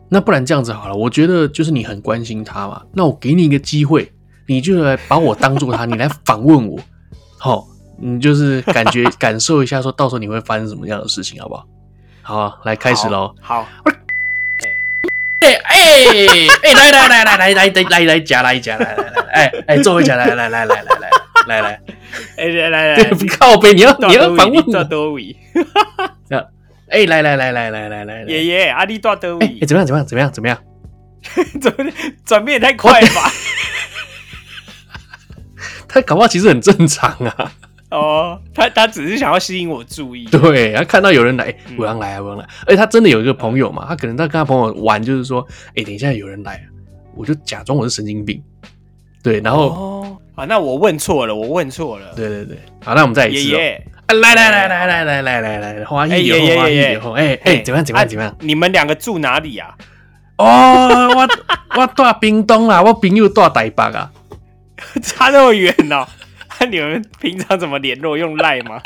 那不然这样子好了，我觉得就是你很关心他嘛，那我给你一个机会，你就来把我当做他，你来访问我，好、哦，你就是感觉感受一下，说到时候你会发生什么样的事情，好不好？好、啊，来开始喽，好。哎哎哎，来来来来来来来来来夹来夹来来来哎哎，坐回夹来来来来来来来来，哎来来来，靠背，你要你要访问多多位，这样，哎来来来来来来来，爷爷阿弟多多位，哎怎么样怎么样怎么样怎么样？怎么转变也太快吧？他搞不好其实很正常啊。哦，他他只是想要吸引我注意，对，他看到有人来，我要来啊，我要来。而且他真的有一个朋友嘛，他可能在跟他朋友玩，就是说，哎，等一下有人来，我就假装我是神经病，对，然后，哦，啊，那我问错了，我问错了，对对对，好，那我们再一次，爷爷，来来来来来来来来来，花一点后，花一点后，哎哎，怎么样怎么样怎么样？你们两个住哪里啊？哦，我我住屏东啦，我朋友住台北啊，差那么远哦。那 你们平常怎么联络？用赖吗？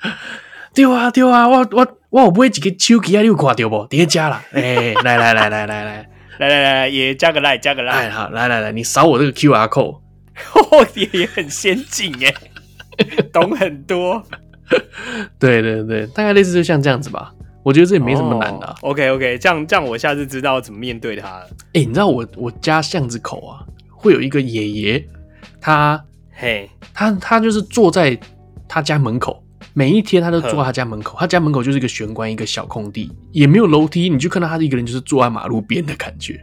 对啊，对啊，我我我有买一个手机啊，你有看到不？叠加了，哎，来来来来来来来来来，也加个赖，加个赖。哎，好，来来来，你扫我这个 QR code。哦，也也很先进哎，懂很多。对对对，大概类似就像这样子吧。我觉得这也没什么难的。OK OK，这样这样，我下次知道怎么面对他了。哎，你知道我我家巷子口啊，会有一个爷爷，他。嘿、他他就是坐在他家门口，每一天他都坐在他家门口。他家门口就是一个玄关，一个小空地，也没有楼梯，你就看到他一个人就是坐在马路边的感觉。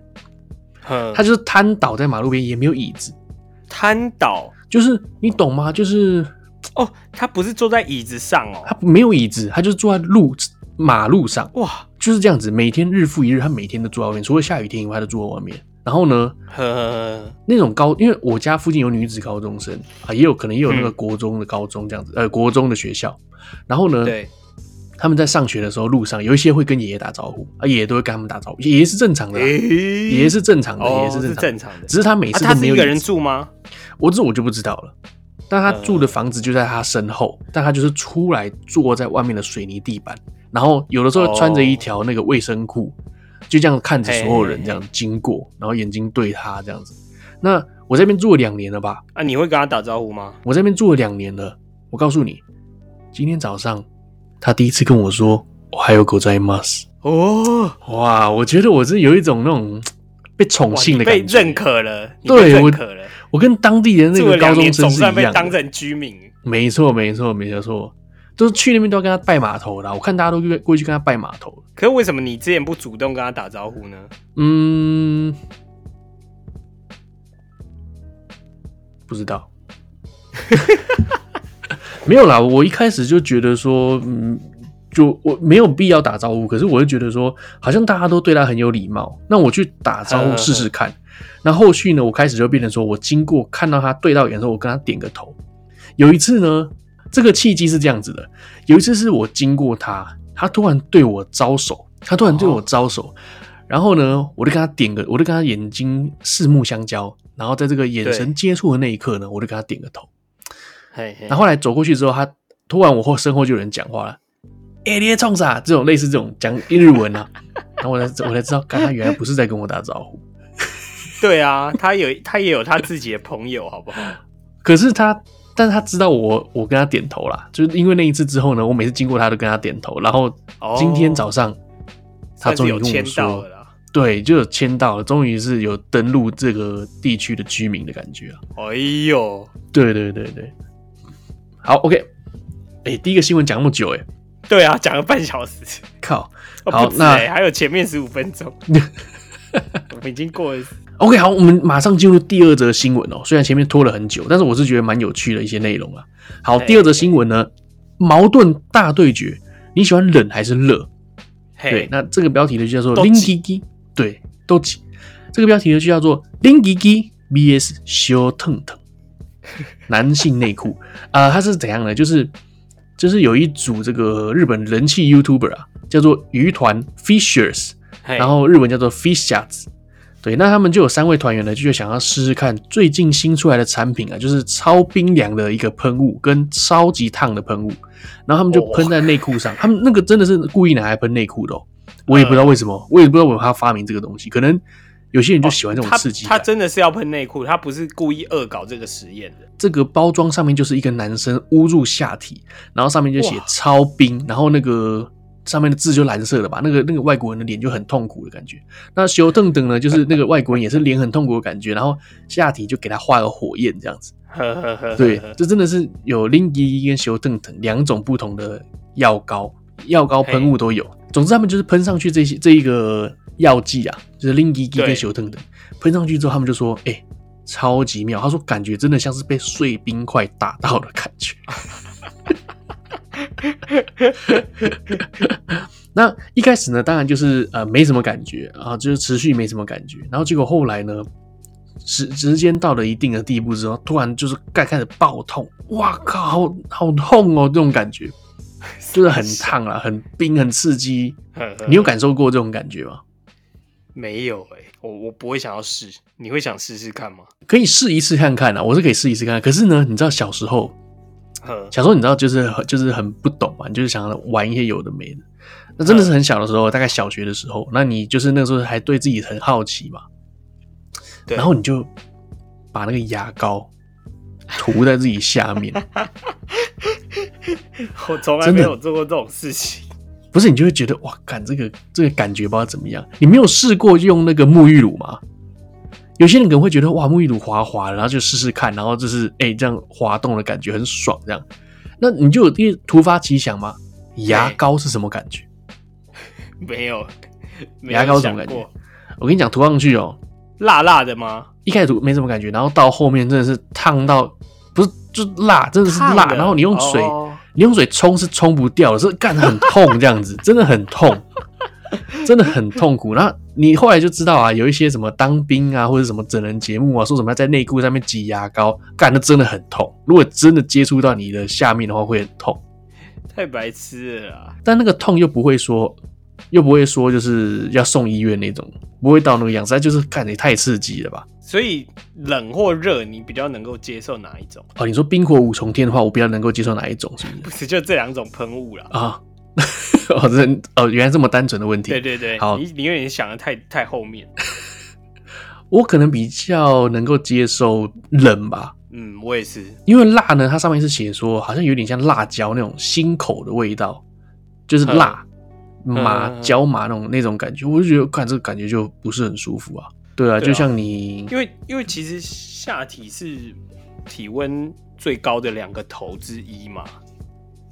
他就是瘫倒在马路边，也没有椅子。瘫倒就是你懂吗？就是哦，他不是坐在椅子上哦，他没有椅子，他就是坐在路马路上。哇，就是这样子，每天日复一日，他每天都坐在外面，除了下雨天以外，他都坐在外面。然后呢，呵呵呵那种高，因为我家附近有女子高中生啊，也有可能也有那个国中的高中这样子，嗯、呃，国中的学校。然后呢，对，他们在上学的时候，路上有一些会跟爷爷打招呼啊，爷爷都会跟他们打招呼，爷爷是正常的，爷爷是正常的，爷爷是正常的。只是他每次都没有、啊、他是一个人住吗？我这我就不知道了。但他住的房子就在他身后，嗯、但他就是出来坐在外面的水泥地板，然后有的时候穿着一条那个卫生裤。就这样看着所有人这样经过，嘿嘿嘿，然后眼睛对他这样子。那我这边住了两年了吧？啊，你会跟他打招呼吗？我这边住了两年了。我告诉你，今天早上他第一次跟我说“我还有狗在吗？”哦，哇！我觉得我是有一种那种被宠幸的感觉，被认可了。对，认可了。我，我跟当地的那个高中生是一样的，总算被当成居民。没错，没错，没错。都是去那边都要跟他拜码头的，我看大家都过去跟他拜码头。可是为什么你之前不主动跟他打招呼呢？嗯，不知道，没有啦。我一开始就觉得说，嗯，就我没有必要打招呼。可是我就觉得说，好像大家都对他很有礼貌，那我去打招呼试试看。那后续呢，我开始就变成说我经过看到他对到眼的时候，我跟他点个头。有一次呢。这个契机是这样子的，有一次是我经过他，他突然对我招手，他突然对我招手，然后呢，我就跟他点个，我就跟他眼睛四目相交，然后在这个眼神接触的那一刻呢，我就跟他点个头。嘿嘿，然后后来走过去之后，他突然我后身后就有人讲话了，哎，你在冲啥？这种类似这种讲日文啊，然后我才我才知道，刚才原来不是在跟我打招呼。对啊，他有他也有他自己的朋友，好不好？可是他。但是他知道我我跟他点头啦，就是因为那一次之后呢，我每次经过他都跟他点头。然后今天早上、哦、他终于跟我说，对，就有签到了，终于是有登录这个地区的居民的感觉啊。哎呦，对对对对，好，OK，哎、欸，第一个新闻讲那么久、欸，哎，对啊，讲了半小时，靠，哦、好，那还有前面十五分钟，我们已经过了。OK，好，我们马上进入第二则新闻哦。虽然前面拖了很久，但是我是觉得蛮有趣的一些内容啊。好，第二则新闻呢，矛盾大对决，你喜欢冷还是热？对，那这个标题呢就叫做“冷基基”，对，都起。这个标题呢就叫做“冷基基 VS 烧烫烫”，男性内裤啊，它是怎样呢？就是就是有一组这个日本人气 YouTuber 啊，叫做鱼团 Fishers，然后日文叫做 Fishers。对，那他们就有三位团员呢，就想要试试看最近新出来的产品啊，就是超冰凉的一个喷雾跟超级烫的喷雾，然后他们就喷在内裤上，他们那个真的是故意拿来喷内裤的哦，我也不知道为什么，我也不知道为什么他发明这个东西，可能有些人就喜欢这种刺激感。他真的是要喷内裤，他不是故意恶搞这个实验的。这个包装上面就是一个男生捂住下体，然后上面就写超冰，然后那个。上面的字就蓝色的吧，那个那个外国人的脸就很痛苦的感觉。那修邓等呢，就是那个外国人也是脸很痛苦的感觉，然后下体就给他画个火焰这样子。对，这真的是有冷基基跟修邓等两种不同的药膏，药膏喷雾都有。总之他们就是喷上去这些这一个药剂啊，就是冷基基跟修邓等，喷上去之后他们就说，哎、欸，超级妙。他说感觉真的像是被碎冰块打到的感觉。那一开始呢，当然就是呃没什么感觉啊，就是持续没什么感觉。然后结果后来呢，时时间到了一定的地步之后，突然就是盖开始爆痛，哇靠，好，好痛哦，这种感觉就是很烫啊，很冰，很刺激。你有感受过这种感觉吗？没有哎、欸，我我不会想要试，你会想试试看吗？可以试一试看看啊，我是可以试一试看看。可是呢，你知道小时候。小时候你知道就是就是很不懂嘛，你就是想玩一些有的没的。那真的是很小的时候，大概小学的时候，那你就是那个时候还对自己很好奇嘛。然后你就把那个牙膏 涂在自己下面。我从来没有做过这种事情。不是，你就会觉得哇，感这个这个感觉不知道怎么样。你没有试过用那个沐浴乳吗？有些人可能会觉得哇，沐浴乳滑滑的，然后就试试看，然后就是哎、欸，这样滑动的感觉很爽，这样。那你就有一突发奇想吗？牙膏是什么感觉？没有，没有牙膏是什么感觉？我跟你讲，涂上去哦、喔，辣辣的吗？一开始涂没什么感觉，然后到后面真的是烫到，不是就辣，真的是辣。然后你用水，哦、你用水冲是冲不掉的，是干得很痛，这样子 真的很痛。真的很痛苦。那你后来就知道啊，有一些什么当兵啊，或者什么整人节目啊，说什么要在内裤上面挤牙膏，干的真的很痛。如果真的接触到你的下面的话，会很痛。太白痴了啦！但那个痛又不会说，又不会说就是要送医院那种，不会到那个样子。但就是看你太刺激了吧？所以冷或热，你比较能够接受哪一种？哦，你说冰火五重天的话，我比较能够接受哪一种？是不是？不是，就这两种喷雾了啊。哦，这哦，原来这么单纯的问题。对对对，好，你你有点想的太太后面。我可能比较能够接受冷吧。嗯，我也是。因为辣呢，它上面是写说，好像有点像辣椒那种辛口的味道，就是辣麻椒麻那种那种感觉，我就觉得看这个感觉就不是很舒服啊。对啊，对啊，就像你，因为因为其实下体是体温最高的两个头之一嘛。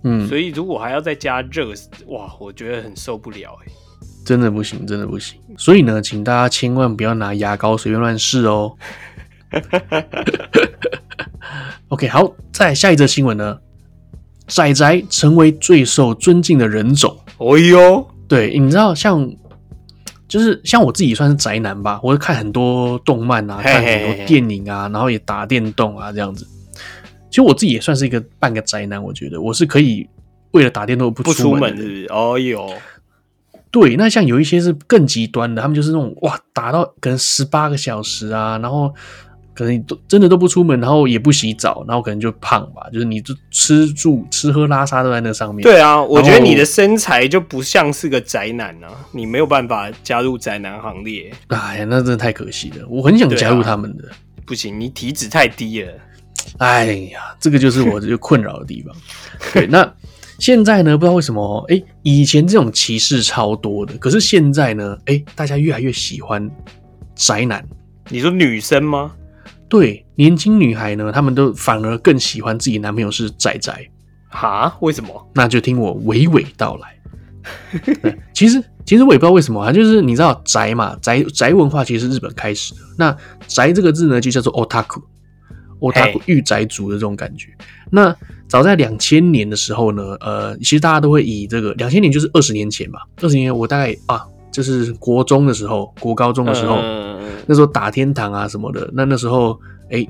嗯，所以如果还要再加热，哇，我觉得很受不了哎，真的不行，真的不行。所以呢，请大家千万不要拿牙膏随便乱试哦。OK，好，再下一则新闻呢，仔仔成为最受尊敬的人种。哦哟，对，你知道像就是像我自己算是宅男吧，我会看很多动漫啊，看很多电影啊，然后也打电动啊，这样子。其实我自己也算是一个半个宅男，我觉得我是可以为了打电动不出门的。是不是？哦哟，对，那像有一些是更极端的，他们就是那种哇，打到可能十八个小时啊，然后可能都真的都不出门，然后也不洗澡，然后可能就胖吧，就是你就吃住吃喝拉撒都在那上面。对啊，我觉得你的身材就不像是个宅男啊，你没有办法加入宅男行列。哎呀，那真的太可惜了，我很想加入他们的。不行，你体脂太低了。哎呀，这个就是我这个困扰的地方。对，那现在呢？不知道为什么，哎，以前这种歧视超多的，可是现在呢？哎，大家越来越喜欢宅男。你说女生吗？对，年轻女孩呢，她们都反而更喜欢自己男朋友是宅宅。哈？为什么？那就听我娓娓道来。其实，其实我也不知道为什么啊，就是你知道宅嘛，宅宅文化其实是日本开始的。那宅这个字呢，就叫做 otaku，otaku 御宅族的这种感觉。那早在两千年的时候呢，呃，其实大家都会以这个两千年就是二十年前吧，二十年我大概啊，就是国中的时候，国高中的时候，嗯、那时候打天堂啊什么的，那那时候哎、欸，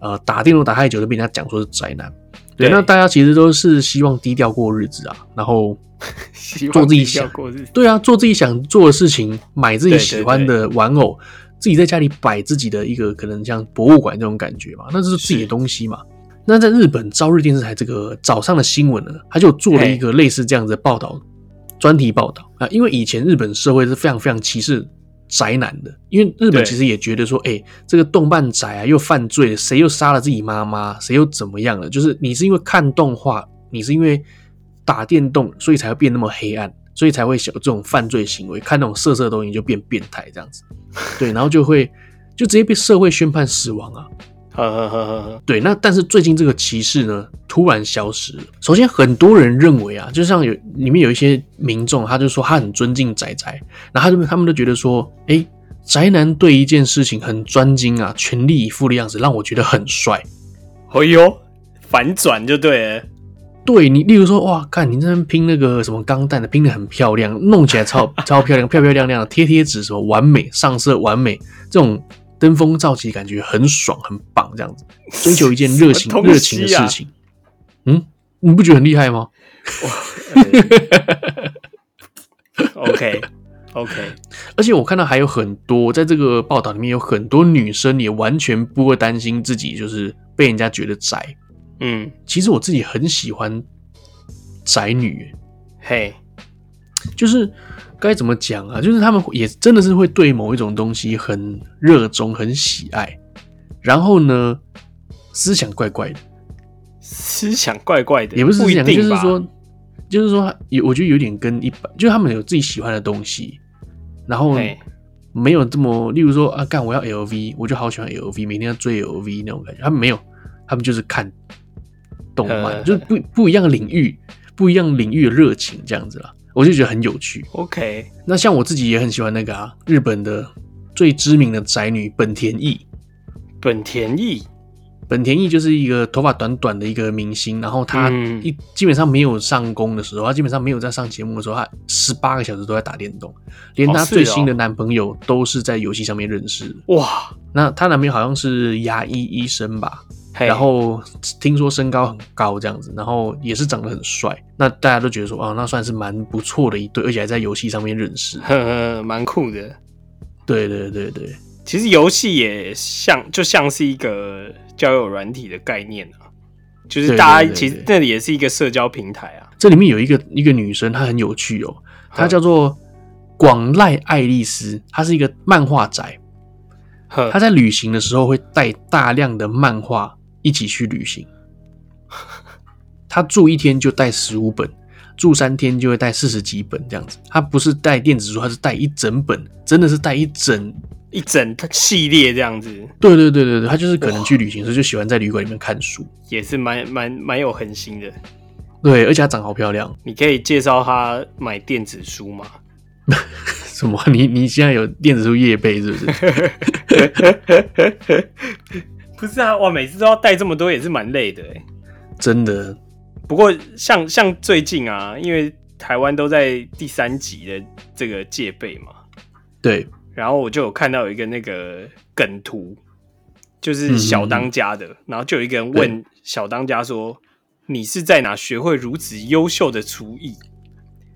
呃，打电动打太久就被人家讲说是宅男。对，对，那大家其实都是希望低调过日子啊，然后 做自己想过日子，对啊，做自己想做的事情，买自己喜欢的玩偶，自己在家里摆自己的一个可能像博物馆这种感觉嘛，那这是自己的东西嘛。那在日本朝日电视台这个早上的新闻呢，他就做了一个类似这样子的报道，专题报道啊，因为以前日本社会是非常非常歧视宅男的，因为日本其实也觉得说，哎、欸，这个动漫宅啊又犯罪，谁又杀了自己妈妈，谁又怎么样了？就是你是因为看动画，你是因为打电动，所以才会变那么黑暗，所以才会有这种犯罪行为，看那种色色的东西就变变态这样子，对，然后就会就直接被社会宣判死亡啊。呵呵呵呵，对，那但是最近这个歧视呢，突然消失了。首先，很多人认为啊，就像有里面有一些民众，他就说他很尊敬宅宅，然后他们他们都觉得说，哎，宅男对一件事情很专精啊，全力以赴的样子，让我觉得很帅。哎呦，反转就对了。对你，例如说，哇，看你这边拼那个什么钢弹的，拼的很漂亮，弄起来超 超漂亮，漂漂亮亮的，贴贴纸什么完美，上色完美，这种。登峰造极，感觉很爽，很棒，这样子追求一件热情热、啊、情的事情，嗯，你不觉得很厉害吗？欸、OK OK，而且我看到还有很多，在这个报道里面有很多女生也完全不会担心自己就是被人家觉得宅。嗯，其实我自己很喜欢宅女，嘿、就是。该怎么讲啊？就是他们也真的是会对某一种东西很热衷、很喜爱，然后呢，思想怪怪的，思想怪怪的，也不是思想，就是说，就是说，有我觉得有点跟一般，就是他们有自己喜欢的东西，然后没有这么，例如说啊，干我要 LV，我就好喜欢 LV，每天要追 LV 那种感觉，他们没有，他们就是看动漫，就是不不一样的领域，不一样领域的热情这样子啦。我就觉得很有趣。OK，那像我自己也很喜欢那个啊，日本的最知名的宅女本田翼。本田翼，本田翼就是一个头发短短的一个明星，然后她一基本上没有上工的时候，她基本上没有在上节目的时候，她十八个小时都在打电动，连她最新的男朋友都是在游戏上面认识的。哇，那她男朋友好像是牙医医生吧？然后听说身高很高这样子，然后也是长得很帅，那大家都觉得说，哦，那算是蛮不错的一对，而且还在游戏上面认识，呵呵，蛮酷的。对对对对，其实游戏也像，就像是一个交友软体的概念啊，就是大家其实那里也是一个社交平台啊。这里面有一个一个女生，她很有趣哦，她叫做广濑爱丽丝，她是一个漫画宅，她在旅行的时候会带大量的漫画。一起去旅行，他住一天就带十五本，住三天就会带四十几本这样子。他不是带电子书，他是带一整本，真的是带一整一整系列这样子。对对对对对，他就是可能去旅行的时候就喜欢在旅馆里面看书，也是蛮蛮蛮有恒心的。对，而且他长好漂亮。你可以介绍他买电子书吗？什么？你你现在有电子书业配是不是？不是啊，哇！每次都要带这么多，也是蛮累的哎。真的。不过像像最近啊，因为台湾都在第三级的这个戒备嘛，对。然后我就有看到有一个那个梗图，就是小当家的，嗯、然后就有一个人问小当家说：“你是在哪学会如此优秀的厨艺？”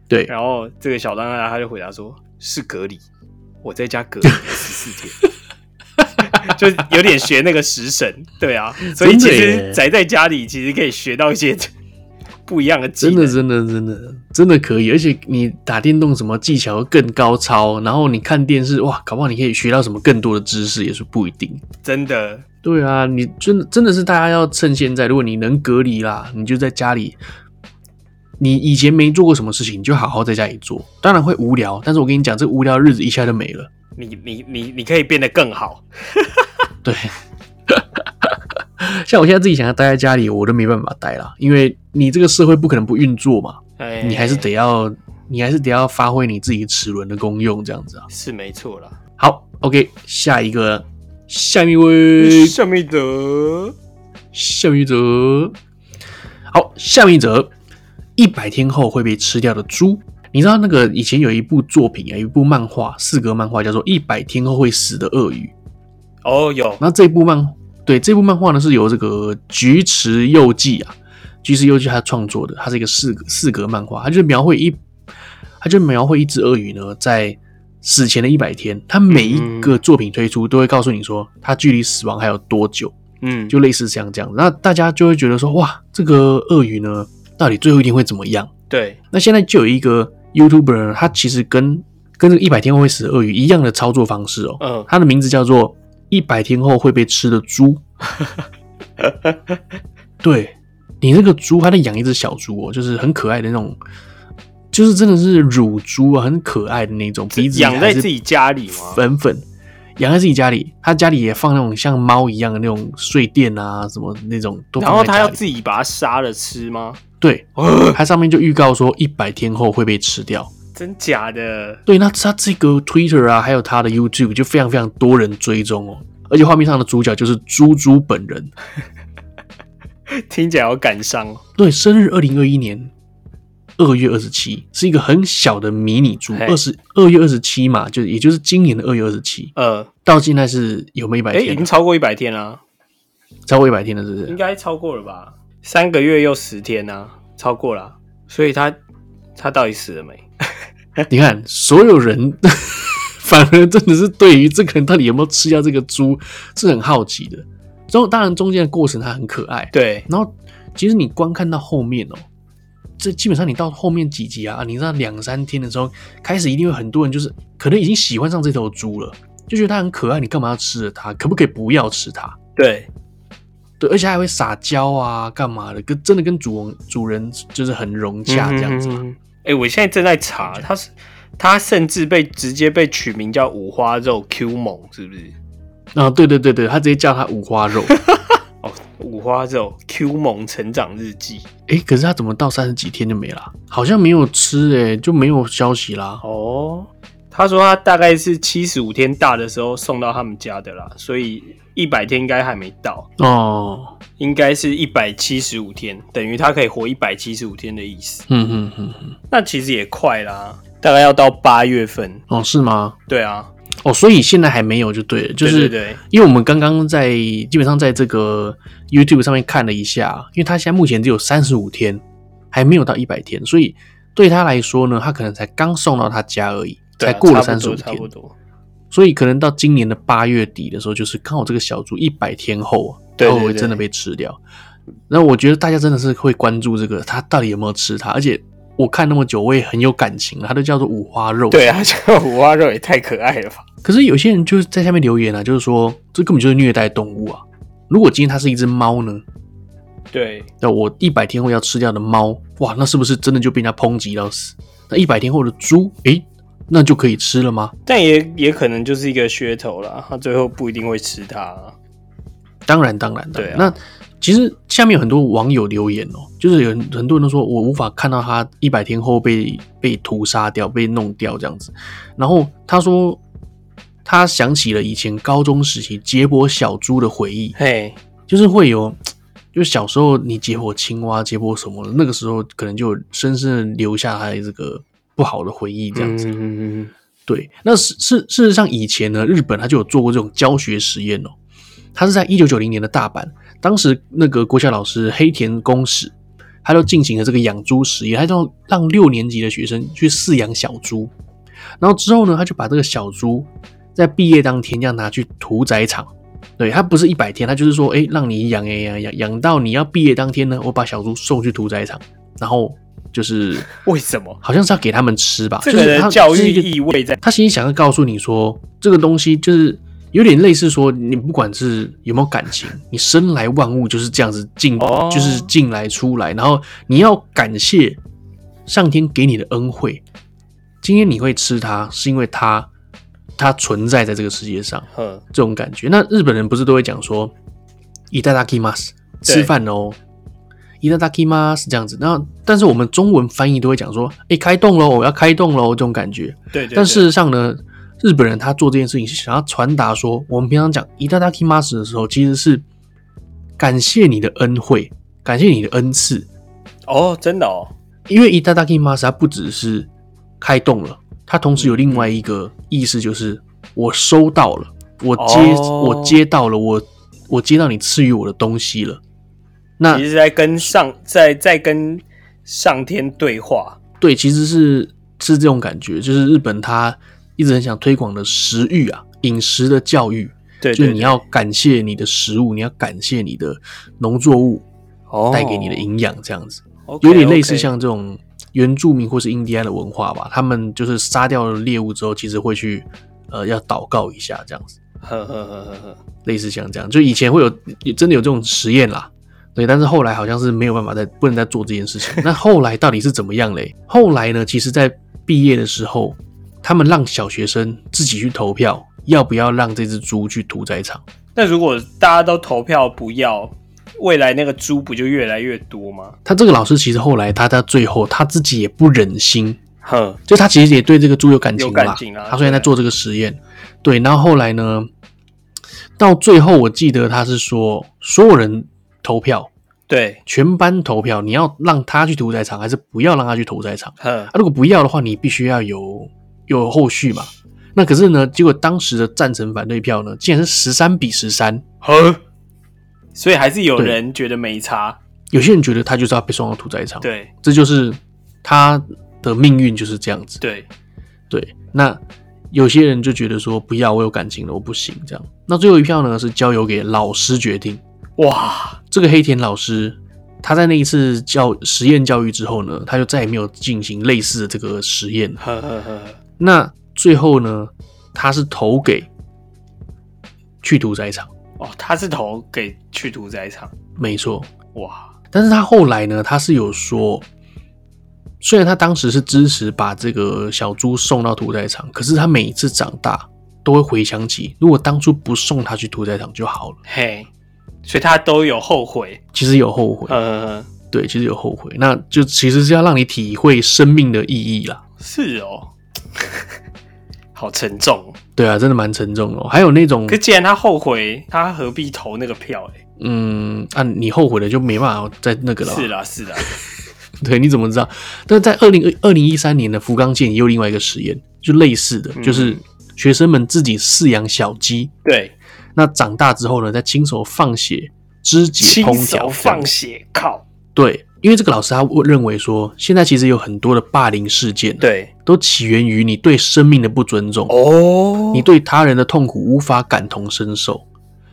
对。然后这个小当家他就回答说：“是隔离，我在家隔离十四天。” 就有点学那个食神，对啊，所以其实宅在家里其实可以学到一些 不一样的技能，真的，真的，真的，真的可以。而且你打电动什么技巧更高超，然后你看电视哇，搞不好你可以学到什么更多的知识，也是不一定。真的，对啊，你真的真的是大家要趁现在，如果你能隔离啦，你就在家里。你以前没做过什么事情，你就好好在家里做。当然会无聊，但是我跟你讲，这无聊的日子一下就没了。你你你你可以变得更好。对，像我现在自己想要待在家里，我都没办法待了，因为你这个社会不可能不运作嘛。哎，你还是得要，你还是得要发挥你自己齿轮的功用，这样子啊。是没错啦。好，OK，下一个，下面一位，下面一则，下面一则。好，下面一则。一百天后会被吃掉的猪，你知道那个以前有一部作品啊，有一部漫画，四格漫画叫做《一百天后会死的鳄鱼》。哦，有。那这部漫，对，这部漫画呢是由这个菊池佑纪啊，菊池佑纪他创作的，他是一个四格四格漫画，他就描绘一，他就描绘一只鳄鱼呢在死前的一百天，他每一个作品推出都会告诉你说它距离死亡还有多久，嗯，就类似像这样，那大家就会觉得说哇，这个鳄鱼呢。到底最后一天会怎么样？对，那现在就有一个 YouTuber，他其实跟跟这个一百天后会死的鳄鱼一样的操作方式哦。嗯，他的名字叫做一百天后会被吃的猪。对，你那个猪，他在养一只小猪哦，就是很可爱的那种，就是真的是乳猪啊，很可爱的那种，鼻子养在自己家里吗？粉粉。养在自己家里，他家里也放那种像猫一样的那种睡垫啊，什么那种都。然后他要自己把它杀了吃吗？对，它上面就预告说一百天后会被吃掉。真假的？对，那他这个 Twitter 啊，还有他的 YouTube 就非常非常多人追踪哦，而且画面上的主角就是猪猪本人，听起来好感伤哦。对，生日二零二一年。二月二十七是一个很小的迷你猪，二十二月二十七嘛，就也就是今年的二月二十七。呃，到现在是有没有一百天？欸？已经超过一百天了，超过一百天了，是不是？应该超过了吧？三个月又十天呢，啊，超过了。所以他他到底死了没？你看，所有人 反而真的是对于这个人到底有没有吃掉这个猪是很好奇的。中当然中间的过程它很可爱，对。然后其实你观看到后面哦，喔。这基本上你到后面几集啊，你知道两三天的时候，开始一定会很多人就是可能已经喜欢上这头猪了，就觉得它很可爱，你干嘛要吃了它？可不可以不要吃它？对，对，而且还会撒娇啊，干嘛的？跟真的跟主主人就是很融洽这样子。哎、嗯欸，我现在正在查，它是它甚至被直接被取名叫五花肉 Q 猛，是不是？啊，对对对对，他直接叫它五花肉。五花肉 Q 萌成长日记，哎、欸，可是他怎么到三十几天就没了？好像没有吃、欸，哎，就没有消息啦。哦，他说他大概是七十五天大的时候送到他们家的啦，所以一百天应该还没到哦，应该是一百七十五天，等于他可以活一百七十五天的意思。嗯嗯嗯嗯，那其实也快啦，大概要到八月份哦？是吗？对啊。哦，所以现在还没有就对了，就是因为我们刚刚在基本上在这个 YouTube 上面看了一下，因为他现在目前只有三十五天，还没有到一百天，所以对他来说呢，他可能才刚送到他家而已，才过了三十五天，差不多。所以可能到今年的八月底的时候，就是刚好这个小猪一百天后，它会不会真的被吃掉？那我觉得大家真的是会关注这个，他到底有没有吃它，而且。我看那么久，我也很有感情了。它都叫做五花肉，对啊，叫五花肉也太可爱了吧。可是有些人就是在下面留言啊，就是说这根本就是虐待动物啊。如果今天它是一只猫呢？对，那我一百天后要吃掉的猫，哇，那是不是真的就被人家抨击到死？那一百天后的猪，诶，那就可以吃了吗？但也也可能就是一个噱头啦，它最后不一定会吃它。当然，当然，对啊。那其实下面有很多网友留言哦，就是有很多人都说我无法看到他一百天后被被屠杀掉、被弄掉这样子。然后他说他想起了以前高中时期解剖小猪的回忆，嘿，就是会有，就小时候你解剖青蛙、解剖什么的，那个时候可能就深深的留下他的这个不好的回忆这样子。嗯嗯嗯。对，那事事事实上以前呢，日本他就有做过这种教学实验哦，他是在一九九零年的大阪。当时那个国小老师黑田公使，他就进行了这个养猪实验，他就让六年级的学生去饲养小猪，然后之后呢，他就把这个小猪在毕业当天要拿去屠宰场，对，他不是一百天，他就是说，哎，让你养哎养养养到你要毕业当天呢，我把小猪送去屠宰场，然后就是为什么？好像是要给他们吃吧？这个教育意味在，他心里想要告诉你说，这个东西就是。有点类似说，你不管是有没有感情，你生来万物就是这样子进，哦、就是进来出来，然后你要感谢上天给你的恩惠。今天你会吃它，是因为它它存在在这个世界上，呵这种感觉。那日本人不是都会讲说，いただきます，吃饭哦，いただきます这样子。那但是我们中文翻译都会讲说，哎，开动喽，我要开动喽，这种感觉。对，对，对。但事实上呢？ 日本人他做这件事情是想要传达说，我们平常讲いただきます的时候，其实是感谢你的恩惠，感谢你的恩赐。哦，真的哦，因为いただきます它不只是开动了，它同时有另外一个意思，就是我收到了，我接、哦、我接到了，我我接到你赐予我的东西了。那其实在跟上在在跟上天对话，对，其实是是这种感觉，就是日本他。 一直很想推广的食欲啊，饮食的教育，对，对，对，就是你要感谢你的食物，你要感谢你的农作物带给你的营养，这样子，oh, okay, 有点类似像这种原住民或是印第安的文化吧。他们就是杀掉了猎物之后，其实会去呃要祷告一下，这样子，呵呵呵呵呵，类似像这样，就以前会有真的有这种实验啦，对，但是后来好像是没有办法再不能再做这件事情。那后来到底是怎么样嘞？后来呢？其实，在毕业的时候。他们让小学生自己去投票，要不要让这只猪去屠宰场？那如果大家都投票不要，未来那个猪不就越来越多吗？他这个老师其实后来他到最后他自己也不忍心，哼，就他其实也对这个猪有感情嘛，他虽然在做这个实验，对，然后后来呢，到最后我记得他是说，所有人投票，对，全班投票，你要让他去屠宰场，还是不要让他去屠宰场？哼，啊，如果不要的话，你必须要有。有后续嘛？那可是呢？结果当时的赞成反对票呢，竟然是十三比十三。呵，所以还是有人觉得没差。有些人觉得他就是要被送到屠宰场。对，这就是他的命运就是这样子。对，对。那有些人就觉得说不要，我有感情了，我不行这样。那最后一票呢，是交由给老师决定。哇，这个黑田老师他在那一次教实验教育之后呢，他就再也没有进行类似的这个实验。呵呵呵。那最后呢？他是投给去屠宰场哦，他是投给去屠宰场，没错，哇！但是他后来呢？他是有说，虽然他当时是支持把这个小猪送到屠宰场，可是他每一次长大都会回想起，如果当初不送他去屠宰场就好了。嘿，所以他都有后悔，其实有后悔，呃，对，其实有后悔，那就其实是要让你体会生命的意义啦。是哦。好沉重，对啊，真的蛮沉重哦。还有那种，可既然他后悔，他何必投那个票？欸？嗯，啊，你后悔了就没办法再那个了。是啦，是啦，对，你怎么知道？但在二零二零一三年的福冈县也有另外一个实验，就类似的，就是学生们自己饲养小鸡，对，那长大之后呢，再亲手放血肢解烹调，亲手放血，靠，对。因为这个老师他认为说，现在其实有很多的霸凌事件，对，都起源于你对生命的不尊重哦，你对他人的痛苦无法感同身受。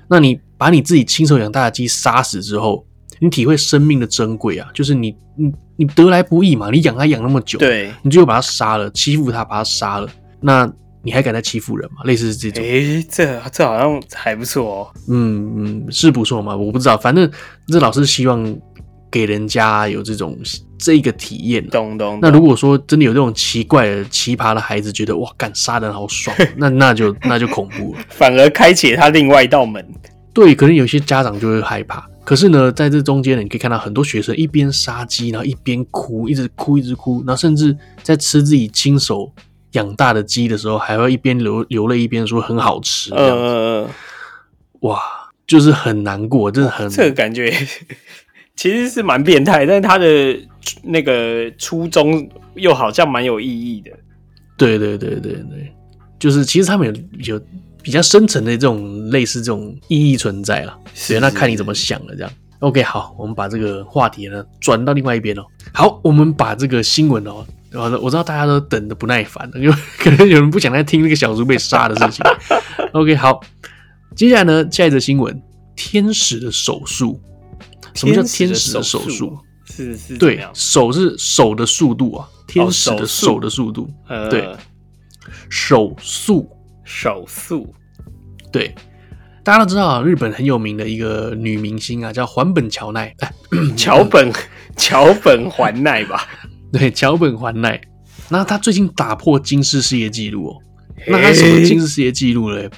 那你把你自己亲手养大的鸡杀死之后，你体会生命的珍贵啊，就是你你你得来不易嘛，你养它养那么久，对，你最后把它杀了，欺负它，把它杀了，那你还敢再欺负人吗？类似是这种，诶，这这好像还不错哦，嗯嗯，是不错嘛，我不知道，反正这老师希望。给人家有这种这个体验，懂懂懂。那如果说真的有这种奇怪的奇葩的孩子，觉得哇，干杀人好爽，那那就那就恐怖了，反而开启他另外一道门。对，可能有些家长就会害怕。可是呢，在这中间呢，你可以看到很多学生一边杀鸡，然后一边哭，一直哭，一直哭，然后甚至在吃自己亲手养大的鸡的时候，还会一边流流泪一边说很好吃。这样子。呃，哇，就是很难过，真的很这个感觉。其实是蛮变态，但是他的那个初衷又好像蛮有意义的。对对对对对，就是其实他们有有比较深层的这种类似这种意义存在了。是，那看你怎么想了。这样，OK，好，我们把这个话题呢转到另外一边哦。好，我们把这个新闻哦，我我知道大家都等的不耐烦了，因为可能有人不想再听那个小猪被杀的事情。OK，好，接下来呢，下一则新闻：天使的手术。什么叫天使的手速？是是，对，手是手的速度啊，天使的手的速度，对，手速手速，对，大家都知道啊，日本很有名的一个女明星啊，叫环本乔奈，哎，桥本桥本环奈吧？对，桥本环奈。那她最近打破金氏世界纪录哦。那她什么金氏世界纪录嘞？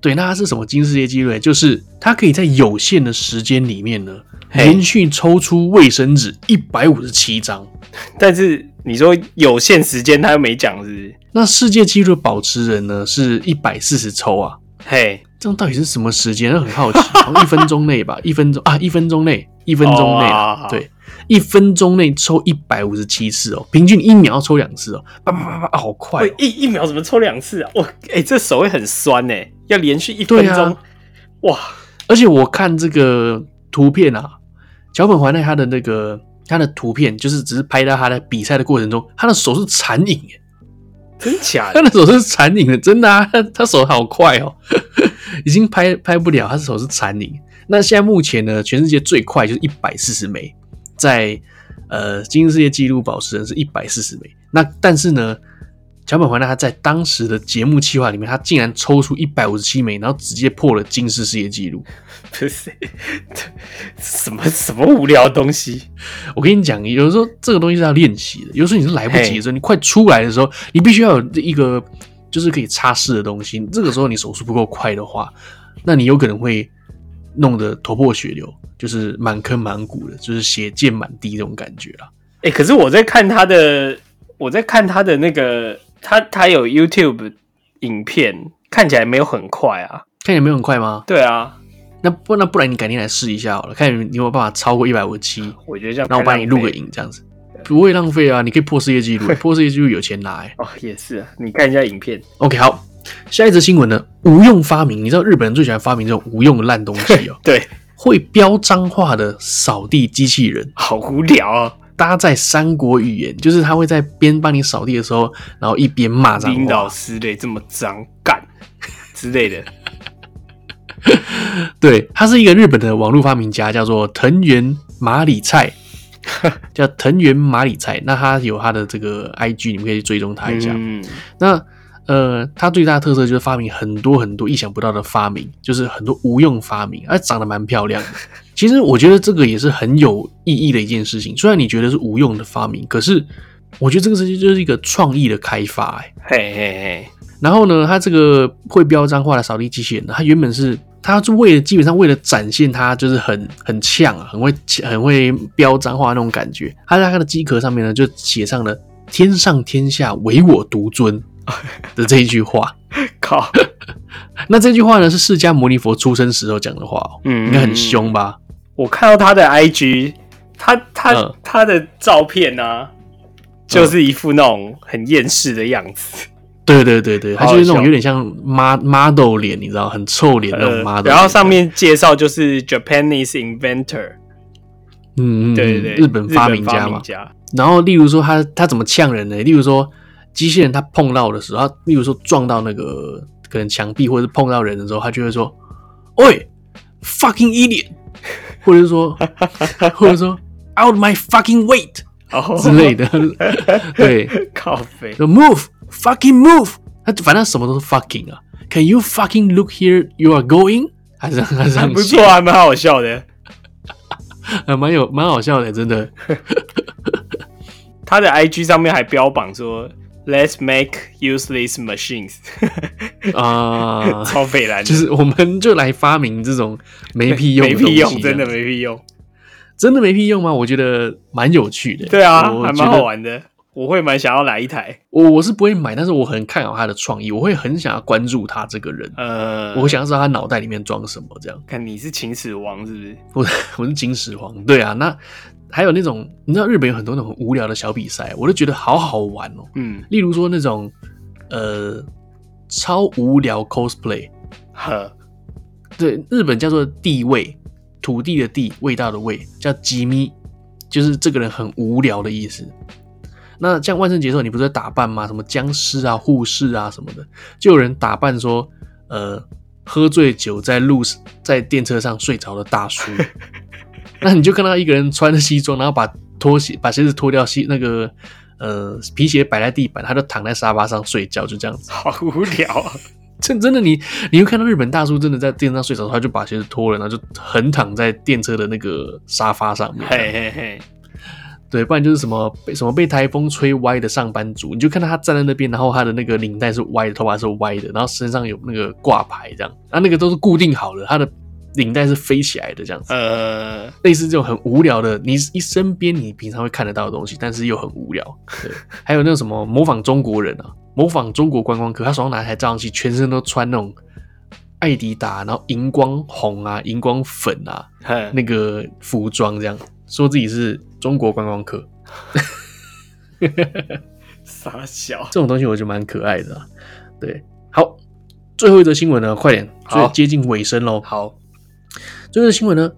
对，那它是什么金世界纪录？就是它可以在有限的时间里面呢，连续抽出卫生纸一百五十七张。但是你说有限时间，他又没讲，是不是？那世界纪录保持人呢？是一百四十抽啊。嘿，这样到底是什么时间？很好奇，一分钟内吧，一分钟啊，一分钟内，一分钟内，哦、对，一分钟内抽一百五十七次哦，平均一秒要抽两次哦，叭叭叭叭，好快、哦！一一秒怎么抽两次啊？哇，哎、欸，这手会很酸呢，要连续一分钟，啊、哇！而且我看这个图片啊，脚本环奈他的那个他的图片，就是只是拍到他的比赛的过程中，他的手是残影耶。真假的？他的手是残影的，真的啊！他手好快哦，已经拍拍不了，他的手是残影。那现在目前呢，全世界最快就是一百四十枚，在呃吉尼斯世界纪录保持人是一百四十枚。那但是呢，桥本环奈他在当时的节目计划里面，他竟然抽出一百五十七枚，然后直接破了吉尼斯世界纪录。不是什么什么无聊的东西，我跟你讲，有时候这个东西是要练习的。有时候你是来不及的时候，你快出来的时候，你必须要有一个就是可以擦拭的东西。这个时候你手速不够快的话，那你有可能会弄得头破血流，就是满坑满谷的，就是血溅满地这种感觉啦。哎、欸，可是我在看他的，我在看他的那个，他他有 YouTube 影片，看起来没有很快啊，看起来没有很快吗？对啊。那不那不然你改天来试一下好了，看你有没有办法超过一百五十七。我觉得这样，那我帮你录个影，这样子不会浪费啊！你可以破世界纪录，破世界纪录有钱拿哎。哦，也是啊，你看一下影片。OK，好，下一则新闻呢？无用发明，你知道日本人最喜欢发明这种无用的烂东西哦。对，会飙脏话的扫地机器人，好无聊啊！搭载三国语言，就是他会在边帮你扫地的时候，然后一边骂脏话。领导师类这么脏干之类的。对，他是一个日本的网络发明家，叫做藤原麻里菜，叫藤原麻里菜。那他有他的这个 IG，你们可以追踪他一下。嗯、那呃，它最大的特色就是发明很多很多意想不到的发明，就是很多无用发明，而长得蛮漂亮的。其实我觉得这个也是很有意义的一件事情。虽然你觉得是无用的发明，可是我觉得这个事情就是一个创意的开发。哎，嘿嘿嘿。然后呢，它这个会飙脏话的扫地机器人呢，他原本是。它就为了基本上为了展现它就是很很呛啊，很会很会飙脏话那种感觉，它在它的机壳上面呢就写上了“天上天下唯我独尊” 的这一句话。靠，那这句话呢是释迦牟尼佛出生时候讲的话，嗯，应该很凶吧？我看到他的 IG，他他、嗯、他的照片呢、啊，就是一副那种很厌世的样子。对对对对，他就是那种有点像 model 脸，你知道，很臭脸那种 model。然后上面介绍就是 Japanese inventor，嗯嗯，对对对，日本发明家嘛。然后例如说他他怎么呛人呢？例如说机器人他碰到的时候，他例如说撞到那个可能墙壁或者是碰到人的时候，他就会说：“喂，fucking idiot！” 或者是说，或者说 “out my fucking weight” 之类的。对，靠北，the move。Fucking move！他反正什么都是 fucking 啊。Can you fucking look here? You are going？还是还是很不错，还蛮好笑的，还蛮有蛮好笑的，真的。他的 IG 上面还标榜说：“Let's make useless machines。”啊，超费蓝！就是我们就来发明这种没屁用、没屁用，真的没屁用，真的没屁用吗？我觉得蛮有趣的。对啊，还蛮好玩的。我会蛮想要来一台，我我是不会买，但是我很看好他的创意，我会很想要关注他这个人，呃，我想要知道他脑袋里面装什么，这样。看你是秦始皇是不是？我 我是秦始皇，对啊。那还有那种，你知道日本有很多那种无聊的小比赛，我都觉得好好玩哦。嗯，例如说那种呃超无聊 cosplay，呵，对，日本叫做地味，土地的地，味道的味，叫吉咪，就是这个人很无聊的意思。那像万圣节的时候，你不是在打扮吗？什么僵尸啊、护士啊什么的，就有人打扮说，呃，喝醉酒在路在电车上睡着的大叔。那你就看到一个人穿着西装，然后把拖鞋把鞋子脱掉，西那个呃皮鞋摆在地板，他就躺在沙发上睡觉，就这样子。好无聊啊！真真的你，你会看到日本大叔真的在电车上睡着，他就把鞋子脱了，然后就横躺在电车的那个沙发上面。嘿嘿嘿，对，不然就是什么被什么被台风吹歪的上班族，你就看到他站在那边，然后他的那个领带是歪的，头发是歪的，然后身上有那个挂牌这样，啊，那个都是固定好的，他的。领带是飞起来的，这样子，呃，类似这种很无聊的，你一身边你平常会看得到的东西，但是又很无聊。对，还有那种什么模仿中国人啊，模仿中国观光客，他手上拿一台照相机，全身都穿那种艾迪达，然后荧光红啊、荧光粉啊，那个服装，这样说自己是中国观光客，傻小，这种东西我觉得蛮可爱的啊。对，好，最后一则新闻呢，快点，最接近尾声喽。好。最后的新闻呢，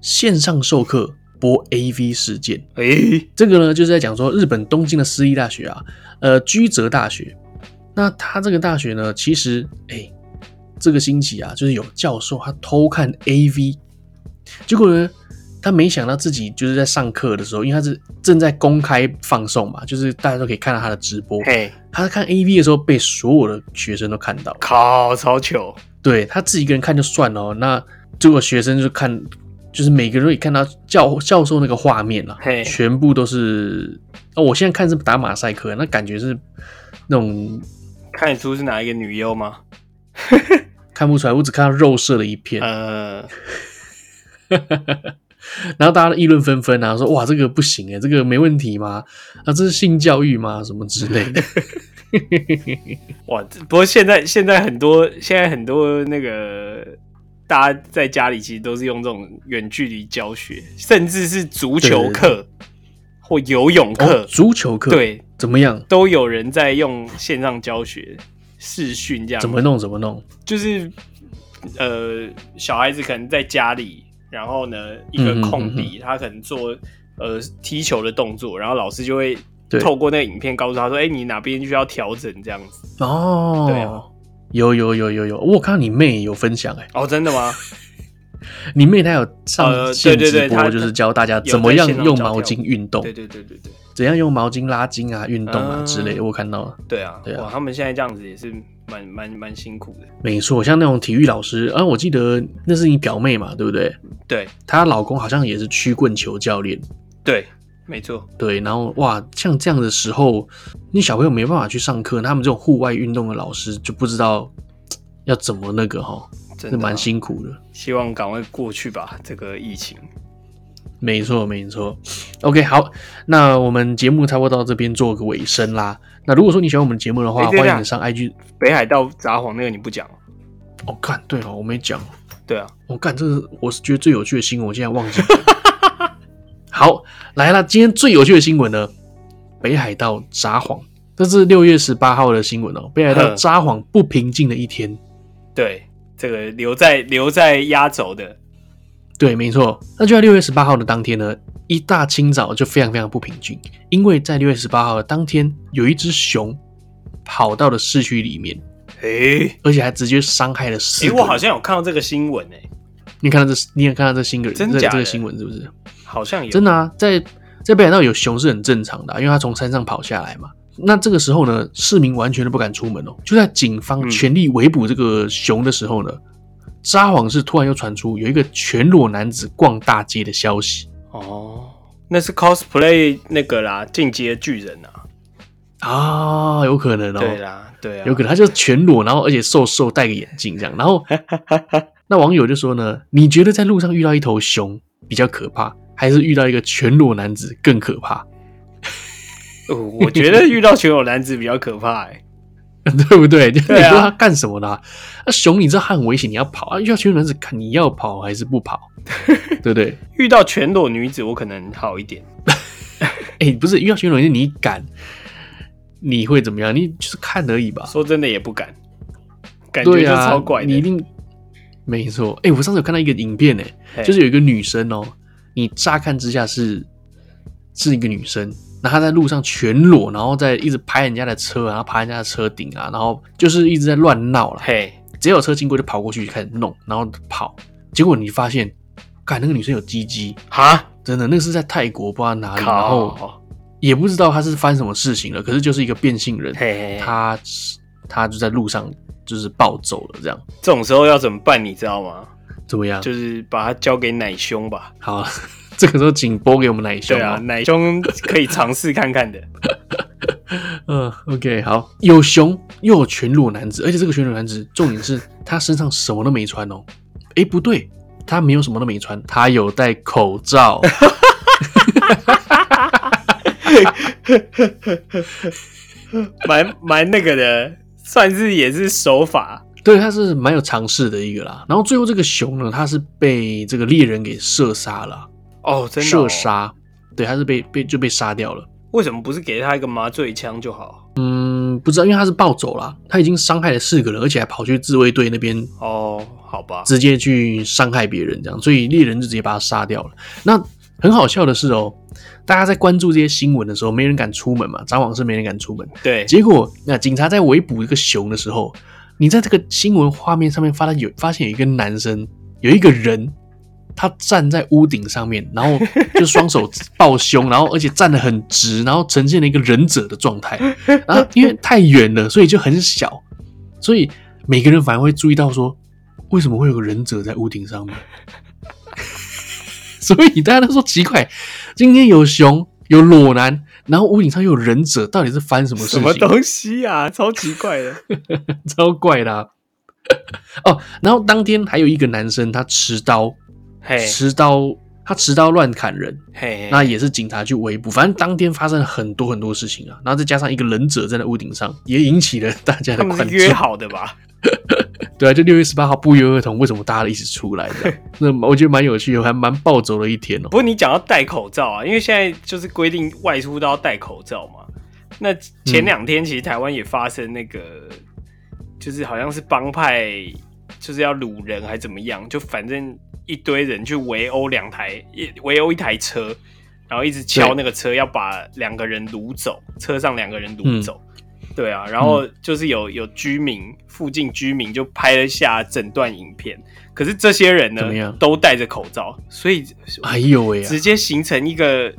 线上授课播 AV 事件。诶、欸，这个呢就是在讲说日本东京的私立大学啊，呃，居泽大学。那他这个大学呢，其实诶、欸，这个星期啊，就是有教授他偷看 AV，结果呢，他没想到自己就是在上课的时候，因为他是正在公开放送嘛，就是大家都可以看到他的直播。嘿，他在看 AV 的时候，被所有的学生都看到。靠，超糗！对，他自己一个人看就算了，那。结果学生就看，就是每个人都看到教教授那个画面了.全部都是。哦，我现在看是打马赛克，那感觉是那种看得出是哪一个女优吗？看不出来，我只看到肉色的一片。呃、uh... 然后大家都议论纷纷啊，说哇，这个不行哎，这个没问题吗？啊，这是性教育吗？什么之类的。哇，不过现在现在很多现在很多那个。大家在家里其实都是用这种远距离教学，甚至是足球课或游泳课。哦，足球课对，怎么样？都有人在用线上教学视讯这样。怎么弄？怎么弄？就是呃，小孩子可能在家里，然后呢，一个空地，嗯、他可能做呃踢球的动作，然后老师就会透过那个影片告诉他说：“哎、欸，你哪边需要调整？”这样子。哦，对啊。有有有有有，我看到你妹有分享哎、欸、哦，真的吗？你妹她有上线直播，就是教大家怎么样用毛巾运动，对对对对对，怎样用毛巾拉筋啊、运动啊之类的，我看到了。对啊，对啊，哇，他们现在这样子也是蛮蛮蛮辛苦的。没错，像那种体育老师啊，我记得那是你表妹嘛，对不对？对，她老公好像也是曲棍球教练。对。没错，对，然后哇，像这样的时候，你小朋友没办法去上课，他们这种户外运动的老师就不知道要怎么那个哈，真的蛮辛苦的。希望赶快过去吧，这个疫情。没错，没错。OK，好，那我们节目差不多到这边做个尾声啦。那如果说你喜欢我们节目的话，欢迎你上 IG 北海道札幌那个你不讲哦？干，对哦，我没讲。对啊，我干，这是我是觉得最有趣的新闻，我现在忘记了。好，来了，今天最有趣的新闻呢，北海道札幌，这是六月十八号的新闻哦。北海道札幌不平静的一天，对，这个留在留在压轴的，对，没错。那就在六月十八号的当天呢，一大清早就非常非常不平静，因为在六月十八号的当天，有一只熊跑到了市区里面，哎、欸，而且还直接伤害了四个人。哎、欸，我好像有看到这个新闻哎，你看到这，你也看到这新闻？真假的这个新闻是不是？好像有真的啊，在在北海道有熊是很正常的啊，因为他从山上跑下来嘛。那这个时候呢，市民完全都不敢出门哦。就在警方全力围捕这个熊的时候呢，札幌市突然又传出有一个全裸男子逛大街的消息。哦，那是 cosplay 那个啦，进阶巨人啊。啊，有可能哦。对啦，对啊，有可能他就全裸，然后而且瘦瘦，戴个眼镜这样。然后 那网友就说呢，你觉得在路上遇到一头熊比较可怕？还是遇到一个全裸男子更可怕？哦，我觉得遇到全裸男子比较可怕，哎，对不对？对啊，你说他干什么呢？那熊你知道他很危险，你要跑啊！遇到全裸男子，看你要跑还是不跑？对不对？遇到全裸女子，我可能好一点。哎，不是遇到全裸女子，你敢？你会怎么样？你就是看而已吧。说真的，也不敢，感觉就超怪的。你一定没错。哎，我上次有看到一个影片，哎，就是有一个女生哦。你乍看之下是是一个女生，那她在路上全裸，然后在一直拍人家的车，然后爬人家的车顶啊，然后就是一直在乱闹了。嘿，只要有车经过就跑过去就开始弄，然后跑。结果你发现，看那个女生有鸡鸡哈，真的，那个是在泰国不知道哪里，然后也不知道她是发生什么事情了。可是就是一个变性人，她她就在路上就是暴走了，这样。这种时候要怎么办？你知道吗？怎么样？就是把它交给奶兄吧。好，这个时候请拨给我们奶兄。对啊，奶兄可以尝试看看的。嗯，OK，好，有熊又有全裸男子，而且这个全裸男子重点是他身上什么都没穿哦。哎，不对，他没有什么都没穿，他有戴口罩。蛮蛮那个的，算是也是手法。对，他是蛮有尝试的一个啦。然后最后这个熊呢，他是被这个猎人给射杀了。哦，真的、哦、射杀？对，他是被被就被杀掉了。为什么不是给他一个麻醉枪就好？嗯，不知道，因为他是暴走了，他已经伤害了四个人，而且还跑去自卫队那边。哦，好吧，直接去伤害别人这样，所以猎人就直接把他杀掉了。那很好笑的是哦，大家在关注这些新闻的时候，没人敢出门嘛，札幌是没人敢出门。对，结果那警察在围捕一个熊的时候，你在这个新闻画面上面发现有发现有一个男生，有一个人，他站在屋顶上面，然后就双手抱胸，然后而且站得很直，然后呈现了一个忍者的状态。然后因为太远了，所以就很小，所以每个人反而会注意到说，为什么会有个忍者在屋顶上面？所以大家都说奇怪，今天有熊有裸男，然后屋顶上又有忍者，到底是翻什么事情？什么东西啊？超奇怪的，超怪的、啊。哦，然后当天还有一个男生，他持刀，嘿，持刀，他持刀乱砍人，嘿，那也是警察去围捕。反正当天发生了很多很多事情啊，然后再加上一个忍者在那屋顶上，也引起了大家的关注。约好的吧？对啊，就六月十八号不约而同，为什么大家一起出来的？那我觉得蛮有趣的，还蛮暴走的一天哦、喔。不过你讲到戴口罩啊，因为现在就是规定外出都要戴口罩嘛。那前两天其实台湾也发生那个，嗯、就是好像是帮派就是要掳人还怎么样，就反正一堆人去围殴两台，围殴一台车，然后一直敲那个车，要把两个人掳走，车上两个人掳走。嗯对啊，然后就是有有居民，附近居民就拍了下整段影片，可是这些人呢都戴着口罩，所以哎呦喂，直接形成一个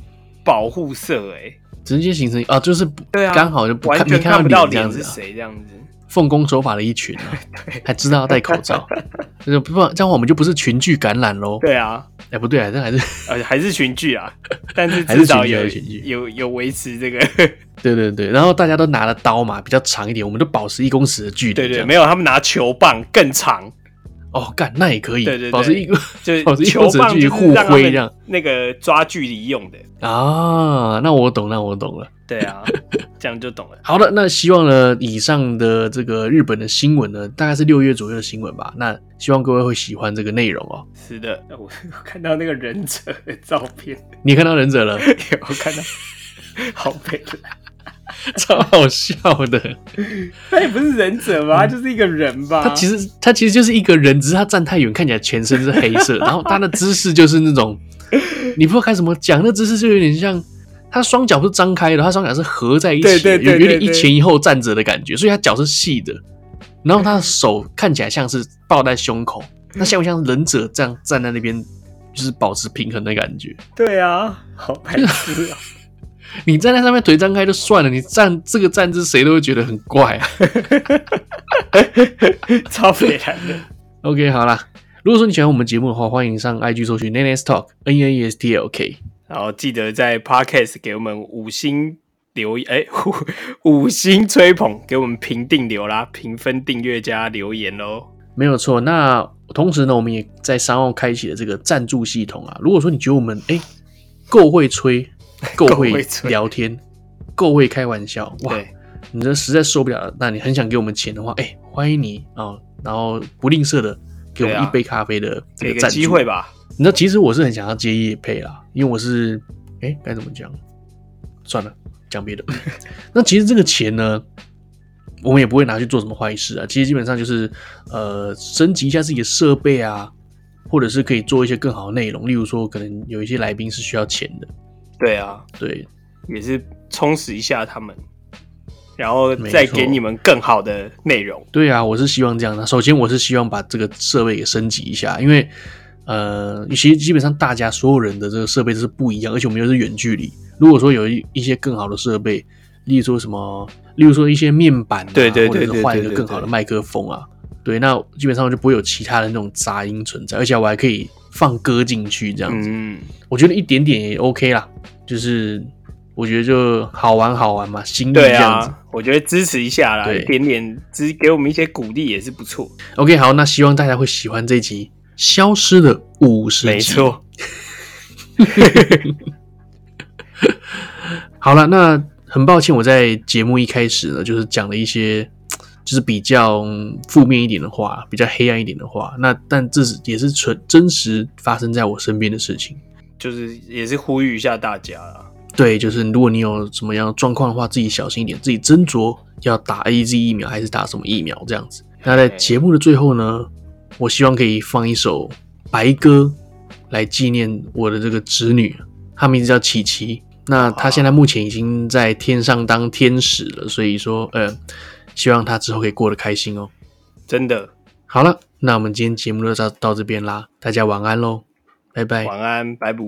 保护色哎，直接形成啊，就是对啊，刚好就不完全看不到脸是谁这样子，奉公守法的一群啊，还知道要戴口罩，就不这样话我们就不是群聚感染喽？对啊，哎不对啊，这还是呃还是群聚啊，但是至少有有有维持这个。对对对，然后大家都拿了刀嘛，比较长一点，我们都保持一公尺的距离。对对，没有他们拿球棒更长。哦，干那也可以，对对，保持一个 就是保持一公尺距离互挥这样，那个抓距离用的啊。那我懂，那我懂了。对啊，这样就懂了。好的，那希望呢，以上的这个日本的新闻呢，大概是六月左右的新闻吧。那希望各位会喜欢这个内容哦。是的，我看到那个忍者的照片，你看到忍者了？有看到，好美。超好笑的，他也不是忍者吧？他就是一个人吧？他其实他其实就是一个人，只是他站太远，看起来全身是黑色，然后他的姿势就是那种，你不知道该怎么讲，那姿势就有点像他双脚不是张开的，他双脚是合在一起，对对对，有有点一前一后站着的感觉，所以他脚是细的，然后他的手看起来像是抱在胸口，那像不像忍者这样站在那边，就是保持平衡的感觉？对啊，好白痴啊！你站在上面腿张开就算了，你站这个站姿谁都会觉得很怪啊，超肥的。OK，好啦，如果说你喜欢我们节目的话，欢迎上 IG 搜寻 Nestalk N N E S T L K，然后记得在 Podcast 给我们五星留言，哎，五 五星吹捧，给我们评定留啦，评分、订阅加留言喽。没有错。那同时呢，我们也在商号开启了这个赞助系统啊。如果说你觉得我们哎够会吹。够会聊天，够会开玩笑，哇！你这实在受不了了，那你很想给我们钱的话，哎、欸，欢迎你啊、哦，然后不吝啬的给我们一杯咖啡的这个赞助机会吧。你知道，其实我是很想要接业配啦，因为我是哎，该、欸、怎么讲？算了，讲别的。那其实这个钱呢，我们也不会拿去做什么坏事啊。其实基本上就是呃，升级一下自己的设备啊，或者是可以做一些更好的内容，例如说，可能有一些来宾是需要钱的。对啊，对，也是充实一下他们，然后再给你们更好的内容。对啊，我是希望这样的。首先，我是希望把这个设备给升级一下，因为呃，其实基本上大家所有人的这个设备都是不一样，而且我们又是远距离。如果说有一一些更好的设备，例如说什么，例如说一些面板，对对对，或者是换一个更好的麦克风啊，对，那基本上就不会有其他的那种杂音存在，而且我还可以。放歌进去这样子，嗯，我觉得一点点也 OK 啦，就是我觉得就好玩好玩嘛，新的这样子，啊，我觉得支持一下啦，一点点支给我们一些鼓励也是不错。OK，好，那希望大家会喜欢这一集消失的五十集，没错。好了，那很抱歉，我在节目一开始呢，就是讲了一些就是比较负面一点的话，比较黑暗一点的话。那但这是也是纯真实发生在我身边的事情，就是也是呼吁一下大家啦。对，就是如果你有什么样的状况的话，自己小心一点，自己斟酌要打 AZ 疫苗还是打什么疫苗这样子。那在节目的最后呢，我希望可以放一首白歌来纪念我的这个侄女，她名字叫琪琪。那她现在目前已经在天上当天使了，所以说，呃，希望他之后可以过得开心哦。真的，好了，那我们今天节目就到到这边啦，大家晚安喽，拜拜。晚安，拜拜。